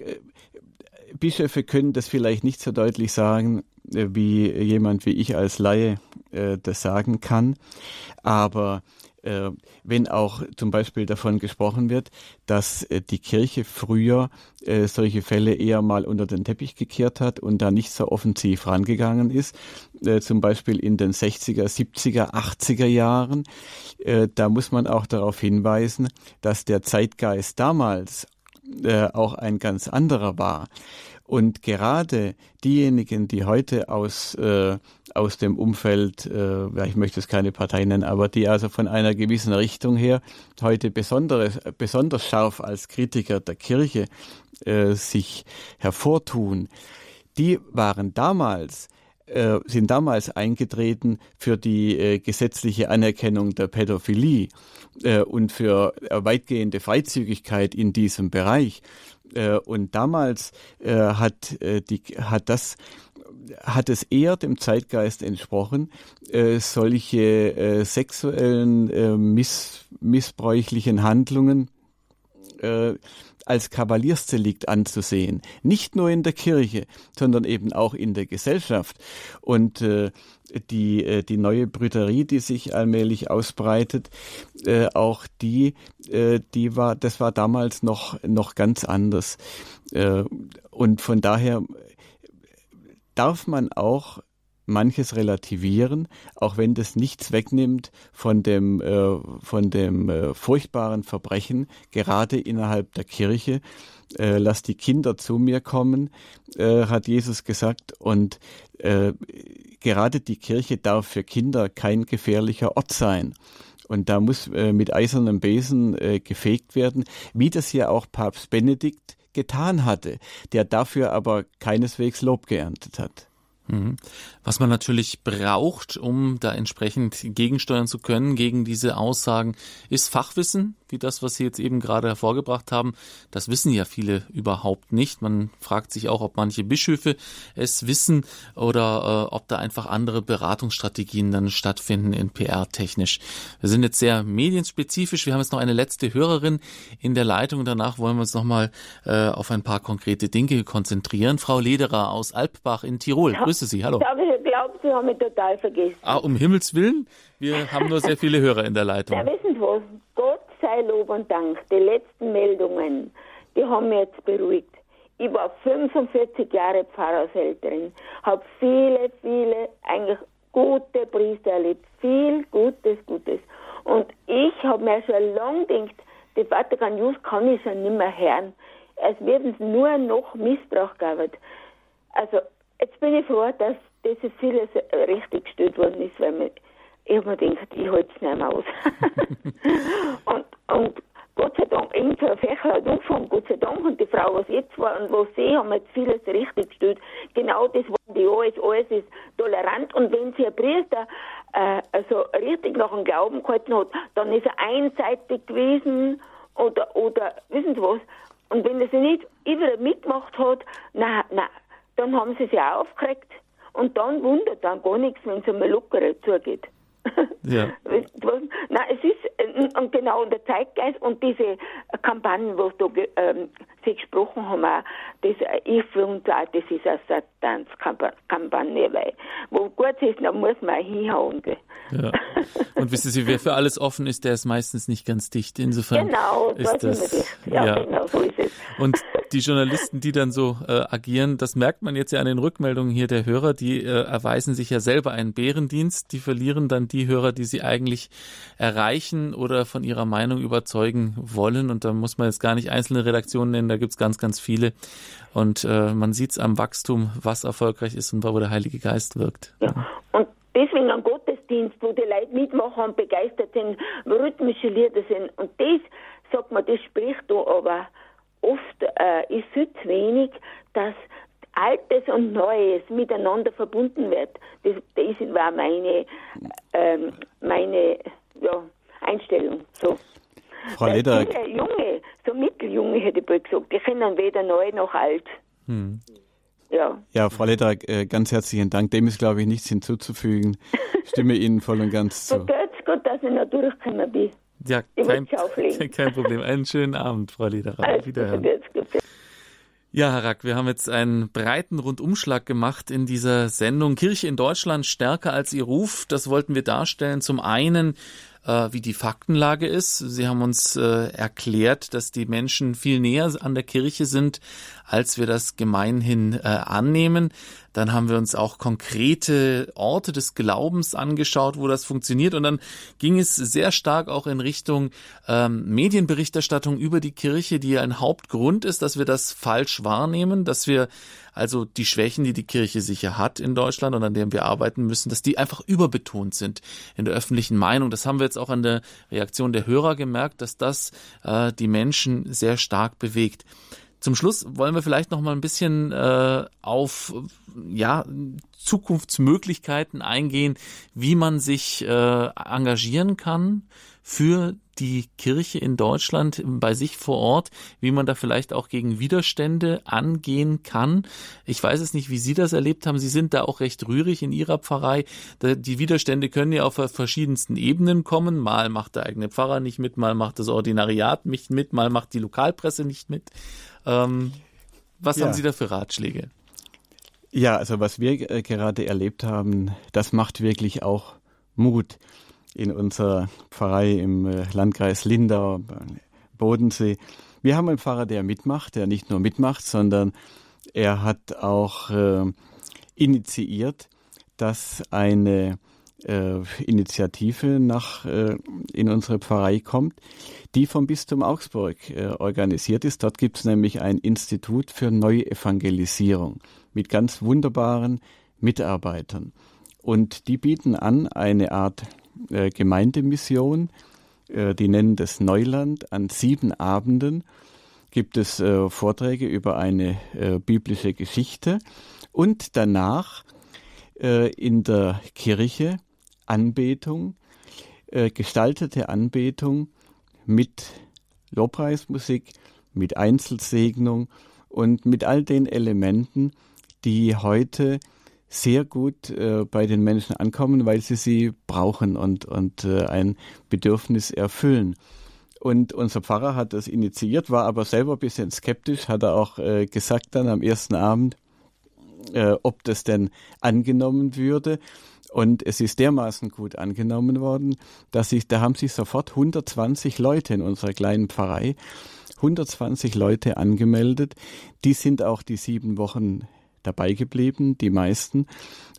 S2: Bischöfe können das vielleicht nicht so deutlich sagen, äh, wie jemand wie ich als Laie äh, das sagen kann. Aber äh, wenn auch zum Beispiel davon gesprochen wird, dass äh, die Kirche früher äh, solche Fälle eher mal unter den Teppich gekehrt hat und da nicht so offensiv rangegangen ist, äh, zum Beispiel in den 60er, 70er, 80er Jahren, äh, da muss man auch darauf hinweisen, dass der Zeitgeist damals äh, auch ein ganz anderer war. Und gerade diejenigen, die heute aus, äh, aus dem Umfeld, äh, ja, ich möchte es keine Partei nennen, aber die also von einer gewissen Richtung her heute besonders, besonders scharf als Kritiker der Kirche äh, sich hervortun, die waren damals äh, sind damals eingetreten für die äh, gesetzliche Anerkennung der Pädophilie äh, und für weitgehende Freizügigkeit in diesem Bereich. Äh, und damals äh, hat, äh, die, hat das hat es eher dem Zeitgeist entsprochen, äh, solche äh, sexuellen miss, missbräuchlichen Handlungen als Kavaliersdelikt anzusehen. Nicht nur in der Kirche, sondern eben auch in der Gesellschaft. Und äh, die, äh, die neue Brüterie, die sich allmählich ausbreitet, äh, auch die, äh, die war, das war damals noch, noch ganz anders. Äh, und von daher darf man auch manches relativieren, auch wenn das nichts wegnimmt von dem, äh, von dem äh, furchtbaren Verbrechen, gerade innerhalb der Kirche. Äh, lass die Kinder zu mir kommen, äh, hat Jesus gesagt. Und äh, gerade die Kirche darf für Kinder kein gefährlicher Ort sein. Und da muss äh, mit eisernem Besen äh, gefegt werden, wie das ja auch Papst Benedikt getan hatte, der dafür aber keineswegs Lob geerntet hat.
S1: Mhm. Was man natürlich braucht, um da entsprechend gegensteuern zu können gegen diese Aussagen, ist Fachwissen, wie das, was Sie jetzt eben gerade hervorgebracht haben. Das wissen ja viele überhaupt nicht. Man fragt sich auch, ob manche Bischöfe es wissen oder äh, ob da einfach andere Beratungsstrategien dann stattfinden in PR-technisch. Wir sind jetzt sehr medienspezifisch. Wir haben jetzt noch eine letzte Hörerin in der Leitung danach wollen wir uns nochmal äh, auf ein paar konkrete Dinge konzentrieren. Frau Lederer aus Alpbach in Tirol. Ja. Grüße Sie. Hallo.
S9: Ich glaube, ich glaube, Sie haben mich total vergessen.
S1: Ah, um Himmels Willen. Wir haben nur sehr viele Hörer in der Leitung.
S9: Ja, wissen Sie was? Gott sei Lob und Dank. Die letzten Meldungen, die haben mich jetzt beruhigt. Ich war 45 Jahre Pfarrershälterin, habe viele, viele eigentlich gute Priester erlebt. Viel Gutes, Gutes. Und ich habe mir schon lange gedacht, die Vatikan News kann ich schon nicht mehr hören. Es wird nur noch Missbrauch gearbeitet. Also Jetzt bin ich froh, dass das vieles richtig gestellt worden ist, weil man, ich habe mir gedacht, ich halte es nicht mehr aus. und, und Gott sei Dank, irgendein Fächer hat angefangen, Gott sei Dank, und die Frau, was jetzt war und was sie, haben jetzt vieles richtig gestellt. Genau das wollen die alles, alles ist tolerant. Und wenn sie ein Priester äh, also richtig nach dem Glauben gehalten hat, dann ist er einseitig gewesen oder, oder wissen Sie was? Und wenn er sie nicht überall mitgemacht hat, na, na, dann haben sie sich auch aufgeregt und dann wundert dann gar nichts, wenn es einmal lockerer zugeht. Ja. Nein, es ist und genau der Zeitgeist und diese Kampagnen, wo du ähm, sie gesprochen haben, auch, das ich für uns auch, das ist eine Satanskampagne, weil wo gut ist, dann muss man hinhauen. Gell?
S1: Ja. Und wissen Sie, wer für alles offen ist, der ist meistens nicht ganz dicht. Insofern
S9: genau,
S1: ist das,
S9: ja, ja, genau, so ist es.
S1: Und die Journalisten, die dann so äh, agieren, das merkt man jetzt ja an den Rückmeldungen hier der Hörer, die äh, erweisen sich ja selber einen Bärendienst, die verlieren dann die Hörer, die sie eigentlich erreichen oder von ihrer Meinung überzeugen wollen. Und da muss man jetzt gar nicht einzelne Redaktionen nennen, da gibt's ganz, ganz viele. Und äh, man sieht's am Wachstum, was erfolgreich ist und wo der Heilige Geist wirkt.
S9: Ja. Und deswegen ein Gottesdienst, wo die Leute mitmachen und begeistert sind, rhythmische Lieder sind. Und das, sagt man, das spricht da aber oft äh, ist viel zu wenig, dass Altes und Neues miteinander verbunden wird. Das, das war meine, ähm, meine ja, Einstellung. So.
S2: Frau Leder.
S9: Junge, so Mitteljunge hätte ich bald gesagt, die können weder neu noch alt. Hm.
S2: Ja. ja, Frau Leder, äh, ganz herzlichen Dank. Dem ist, glaube ich, nichts hinzuzufügen. Stimme Ihnen voll und ganz zu.
S9: So geht's gut, dass ich noch durchgekommen bin.
S1: Ja, kein, kein, Problem. Einen schönen Abend, Frau Lederer. Auf Wiederhören. Ja, Herr Rack, wir haben jetzt einen breiten Rundumschlag gemacht in dieser Sendung. Kirche in Deutschland stärker als ihr Ruf. Das wollten wir darstellen. Zum einen äh, wie die Faktenlage ist. Sie haben uns äh, erklärt, dass die Menschen viel näher an der Kirche sind, als wir das gemeinhin äh, annehmen. Dann haben wir uns auch konkrete Orte des Glaubens angeschaut, wo das funktioniert. Und dann ging es sehr stark auch in Richtung ähm, Medienberichterstattung über die Kirche, die ein Hauptgrund ist, dass wir das falsch wahrnehmen, dass wir also die Schwächen, die die Kirche sicher hat in Deutschland und an denen wir arbeiten müssen, dass die einfach überbetont sind in der öffentlichen Meinung. Das haben wir jetzt auch an der Reaktion der Hörer gemerkt, dass das äh, die Menschen sehr stark bewegt. Zum Schluss wollen wir vielleicht noch mal ein bisschen äh, auf ja, Zukunftsmöglichkeiten eingehen, wie man sich äh, engagieren kann für die Kirche in Deutschland bei sich vor Ort, wie man da vielleicht auch gegen Widerstände angehen kann. Ich weiß es nicht, wie Sie das erlebt haben. Sie sind da auch recht rührig in Ihrer Pfarrei. Die Widerstände können ja auf verschiedensten Ebenen kommen. Mal macht der eigene Pfarrer nicht mit, mal macht das Ordinariat nicht mit, mal macht die Lokalpresse nicht mit. Ähm, was ja. haben Sie da für Ratschläge?
S2: Ja, also was wir äh, gerade erlebt haben, das macht wirklich auch Mut in unserer Pfarrei im äh, Landkreis Lindau, Bodensee. Wir haben einen Pfarrer, der mitmacht, der nicht nur mitmacht, sondern er hat auch äh, initiiert, dass eine äh, Initiative nach äh, in unsere Pfarrei kommt, die vom Bistum Augsburg äh, organisiert ist. Dort gibt es nämlich ein Institut für Neuevangelisierung mit ganz wunderbaren Mitarbeitern. Und die bieten an eine Art äh, Gemeindemission, äh, die nennen das Neuland, an sieben Abenden gibt es äh, Vorträge über eine äh, biblische Geschichte und danach äh, in der Kirche Anbetung, äh, gestaltete Anbetung mit Lobpreismusik, mit Einzelsegnung und mit all den Elementen, die heute sehr gut äh, bei den Menschen ankommen, weil sie sie brauchen und, und äh, ein Bedürfnis erfüllen. Und unser Pfarrer hat das initiiert, war aber selber ein bisschen skeptisch, hat er auch äh, gesagt dann am ersten Abend, äh, ob das denn angenommen würde. Und es ist dermaßen gut angenommen worden, dass sich, da haben sich sofort 120 Leute in unserer kleinen Pfarrei, 120 Leute angemeldet. Die sind auch die sieben Wochen dabei geblieben, die meisten.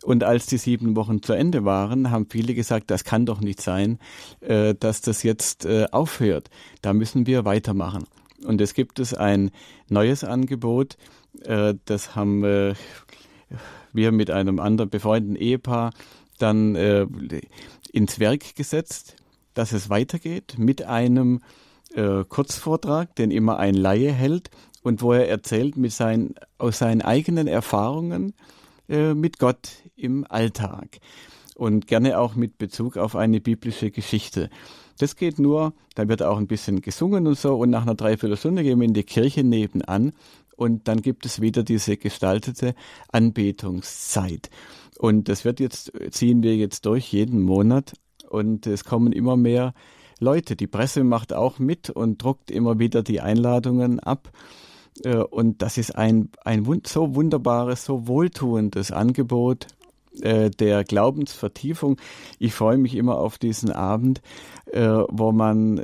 S2: Und als die sieben Wochen zu Ende waren, haben viele gesagt, das kann doch nicht sein, äh, dass das jetzt äh, aufhört. Da müssen wir weitermachen. Und es gibt es ein neues Angebot, äh, das haben äh, wir mit einem anderen befreundeten Ehepaar dann äh, ins Werk gesetzt, dass es weitergeht mit einem äh, Kurzvortrag, den immer ein Laie hält und wo er erzählt mit seinen, aus seinen eigenen Erfahrungen äh, mit Gott im Alltag und gerne auch mit Bezug auf eine biblische Geschichte. Das geht nur, da wird auch ein bisschen gesungen und so und nach einer Dreiviertelstunde gehen wir in die Kirche nebenan und dann gibt es wieder diese gestaltete Anbetungszeit. Und das wird jetzt, ziehen wir jetzt durch jeden Monat und es kommen immer mehr Leute. Die Presse macht auch mit und druckt immer wieder die Einladungen ab. Äh, und das ist ein, ein so wunderbares, so wohltuendes Angebot äh, der Glaubensvertiefung. Ich freue mich immer auf diesen Abend, äh, wo man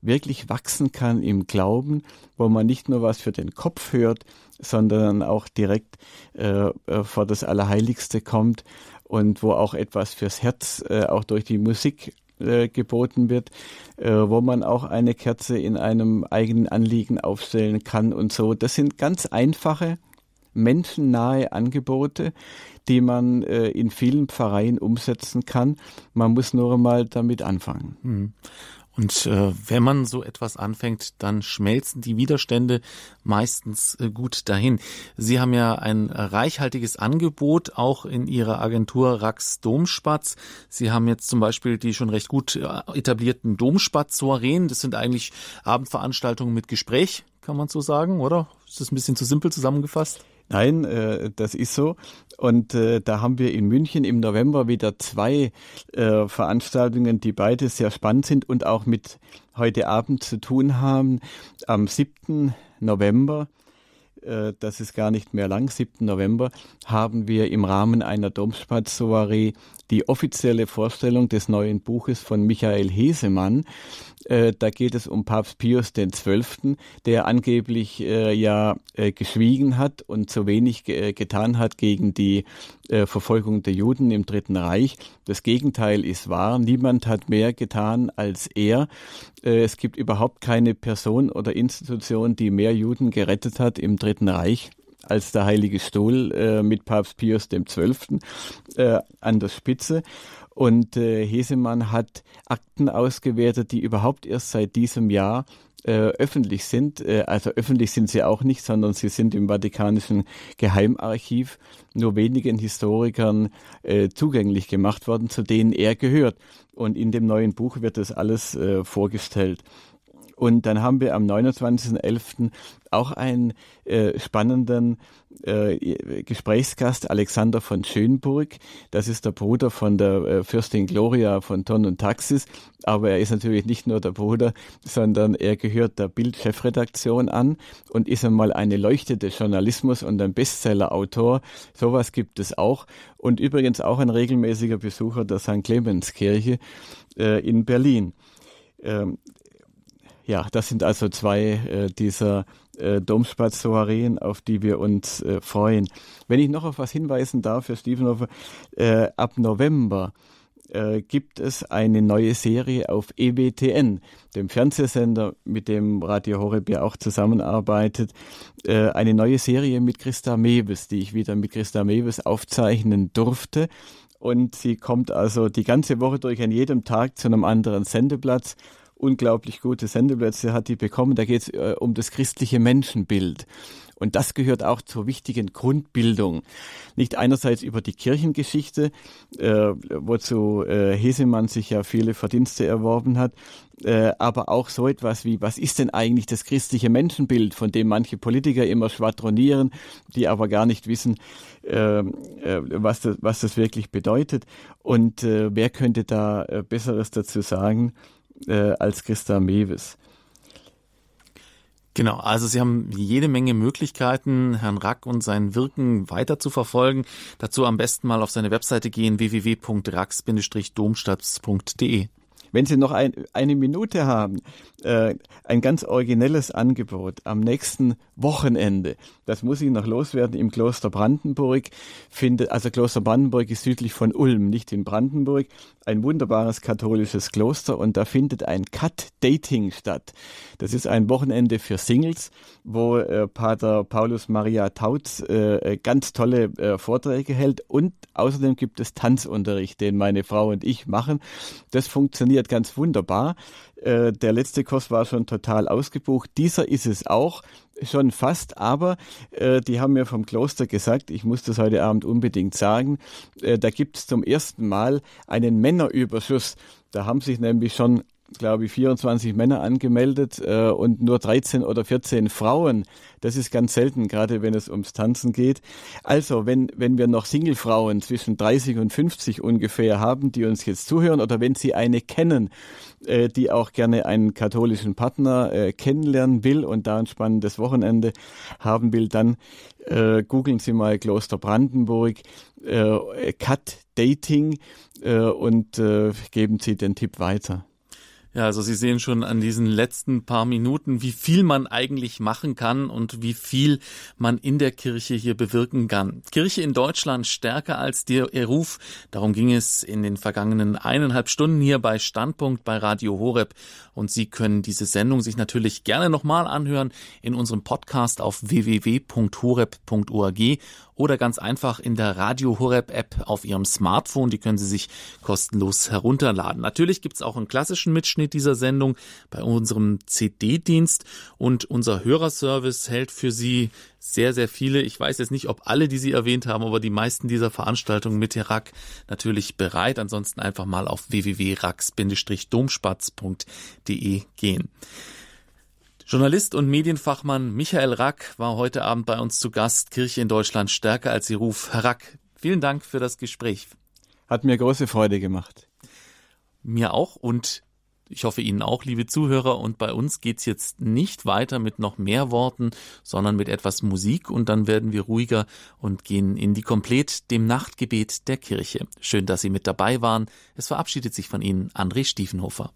S2: wirklich wachsen kann im Glauben, wo man nicht nur was für den Kopf hört, sondern auch direkt vor das Allerheiligste kommt und wo auch etwas fürs Herz auch durch die Musik äh, geboten wird, äh, wo man auch eine Kerze in einem eigenen Anliegen aufstellen kann und so. Das sind ganz einfache, menschennahe Angebote, die man äh, in vielen Pfarreien umsetzen kann. Man muss nur einmal damit anfangen. Mhm.
S1: Und äh, wenn man so etwas anfängt, dann schmelzen die Widerstände meistens äh, gut dahin. Sie haben ja ein reichhaltiges Angebot auch in Ihrer Agentur Rax Domspatz. Sie haben jetzt zum Beispiel die schon recht gut äh, etablierten Domspatz-Soireen. Das sind eigentlich Abendveranstaltungen mit Gespräch, kann man so sagen, oder? Ist das ein bisschen zu simpel zusammengefasst?
S2: Nein, äh, das ist so. Und äh, da haben wir in München im November wieder zwei äh, Veranstaltungen, die beide sehr spannend sind und auch mit heute Abend zu tun haben. Am 7. November äh, das ist gar nicht mehr lang, 7. November, haben wir im Rahmen einer Domspatz-Soiree die offizielle Vorstellung des neuen Buches von Michael Hesemann. Äh, da geht es um Papst Pius XII., der angeblich äh, ja äh, geschwiegen hat und zu wenig äh, getan hat gegen die äh, Verfolgung der Juden im Dritten Reich. Das Gegenteil ist wahr. Niemand hat mehr getan als er. Es gibt überhaupt keine Person oder Institution, die mehr Juden gerettet hat im Dritten Reich als der Heilige Stuhl mit Papst Pius XII. An der Spitze. Und äh, Hesemann hat Akten ausgewertet, die überhaupt erst seit diesem Jahr äh, öffentlich sind. Äh, also öffentlich sind sie auch nicht, sondern sie sind im Vatikanischen Geheimarchiv nur wenigen Historikern äh, zugänglich gemacht worden, zu denen er gehört. Und in dem neuen Buch wird das alles äh, vorgestellt. Und dann haben wir am 29.11. auch einen äh, spannenden äh, Gesprächsgast, Alexander von Schönburg. Das ist der Bruder von der äh, Fürstin Gloria von Ton und Taxis. Aber er ist natürlich nicht nur der Bruder, sondern er gehört der Bild-Chefredaktion an und ist einmal eine Leuchte des Journalismus und ein Bestseller-Autor. Sowas gibt es auch. Und übrigens auch ein regelmäßiger Besucher der St. Clemenskirche äh, in Berlin. Ja, das sind also zwei äh, dieser äh, Domspaz-Soireen, auf die wir uns äh, freuen. Wenn ich noch auf was hinweisen darf, Herr Stiefenhofer, äh, ab November äh, gibt es eine neue Serie auf EWTN, dem Fernsehsender, mit dem Radio Horeb ja auch zusammenarbeitet, äh, eine neue Serie mit Christa Mewes, die ich wieder mit Christa Mewes aufzeichnen durfte. Und sie kommt also die ganze Woche durch an jedem Tag zu einem anderen Sendeplatz unglaublich gute Sendeplätze hat die bekommen. Da geht es äh, um das christliche Menschenbild. Und das gehört auch zur wichtigen Grundbildung. Nicht einerseits über die Kirchengeschichte, äh, wozu äh, Hesemann sich ja viele Verdienste erworben hat, äh, aber auch so etwas wie, was ist denn eigentlich das christliche Menschenbild, von dem manche Politiker immer schwadronieren, die aber gar nicht wissen, äh, äh, was, das, was das wirklich bedeutet. Und äh, wer könnte da äh, Besseres dazu sagen äh, als Christa Mewes.
S1: Genau, also Sie haben jede Menge Möglichkeiten, Herrn Rack und sein Wirken weiter zu verfolgen. Dazu am besten mal auf seine Webseite gehen, www.rax-domstadt.de.
S2: Wenn Sie noch ein, eine Minute haben, äh, ein ganz originelles Angebot am nächsten Wochenende. Das muss ich noch loswerden im Kloster Brandenburg. Findet, also Kloster Brandenburg ist südlich von Ulm, nicht in Brandenburg. Ein wunderbares katholisches Kloster und da findet ein Cut-Dating statt. Das ist ein Wochenende für Singles, wo äh, Pater Paulus Maria Tautz äh, ganz tolle äh, Vorträge hält und außerdem gibt es Tanzunterricht, den meine Frau und ich machen. Das funktioniert ganz wunderbar. Äh, der letzte Kurs war schon total ausgebucht. Dieser ist es auch schon fast, aber äh, die haben mir vom Kloster gesagt, ich muss das heute Abend unbedingt sagen, äh, da gibt es zum ersten Mal einen Männerüberschuss. Da haben sich nämlich schon glaube ich, 24 Männer angemeldet äh, und nur 13 oder 14 Frauen. Das ist ganz selten, gerade wenn es ums Tanzen geht. Also, wenn, wenn wir noch Singlefrauen zwischen 30 und 50 ungefähr haben, die uns jetzt zuhören, oder wenn Sie eine kennen, äh, die auch gerne einen katholischen Partner äh, kennenlernen will und da ein spannendes Wochenende haben will, dann äh, googeln Sie mal Kloster Brandenburg, äh, Cut Dating äh, und äh, geben Sie den Tipp weiter.
S1: Ja, also Sie sehen schon an diesen letzten paar Minuten, wie viel man eigentlich machen kann und wie viel man in der Kirche hier bewirken kann. Kirche in Deutschland stärker als der Ruf. Darum ging es in den vergangenen eineinhalb Stunden hier bei Standpunkt bei Radio Horeb. Und Sie können diese Sendung sich natürlich gerne nochmal anhören in unserem Podcast auf www.horeb.org oder ganz einfach in der Radio Horeb App auf Ihrem Smartphone. Die können Sie sich kostenlos herunterladen. Natürlich gibt es auch einen klassischen Mitschnitt dieser Sendung bei unserem CD-Dienst und unser Hörerservice hält für Sie sehr, sehr viele. Ich weiß jetzt nicht, ob alle, die Sie erwähnt haben, aber die meisten dieser Veranstaltungen mit Herak natürlich bereit. Ansonsten einfach mal auf www.rax-domspatz.de gehen. Journalist und Medienfachmann Michael Rack war heute Abend bei uns zu Gast. Kirche in Deutschland stärker als ihr Ruf. Herr Rack, vielen Dank für das Gespräch.
S2: Hat mir große Freude gemacht.
S1: Mir auch und ich hoffe Ihnen auch, liebe Zuhörer. Und bei uns geht's jetzt nicht weiter mit noch mehr Worten, sondern mit etwas Musik und dann werden wir ruhiger und gehen in die Komplett dem Nachtgebet der Kirche. Schön, dass Sie mit dabei waren. Es verabschiedet sich von Ihnen André Stiefenhofer.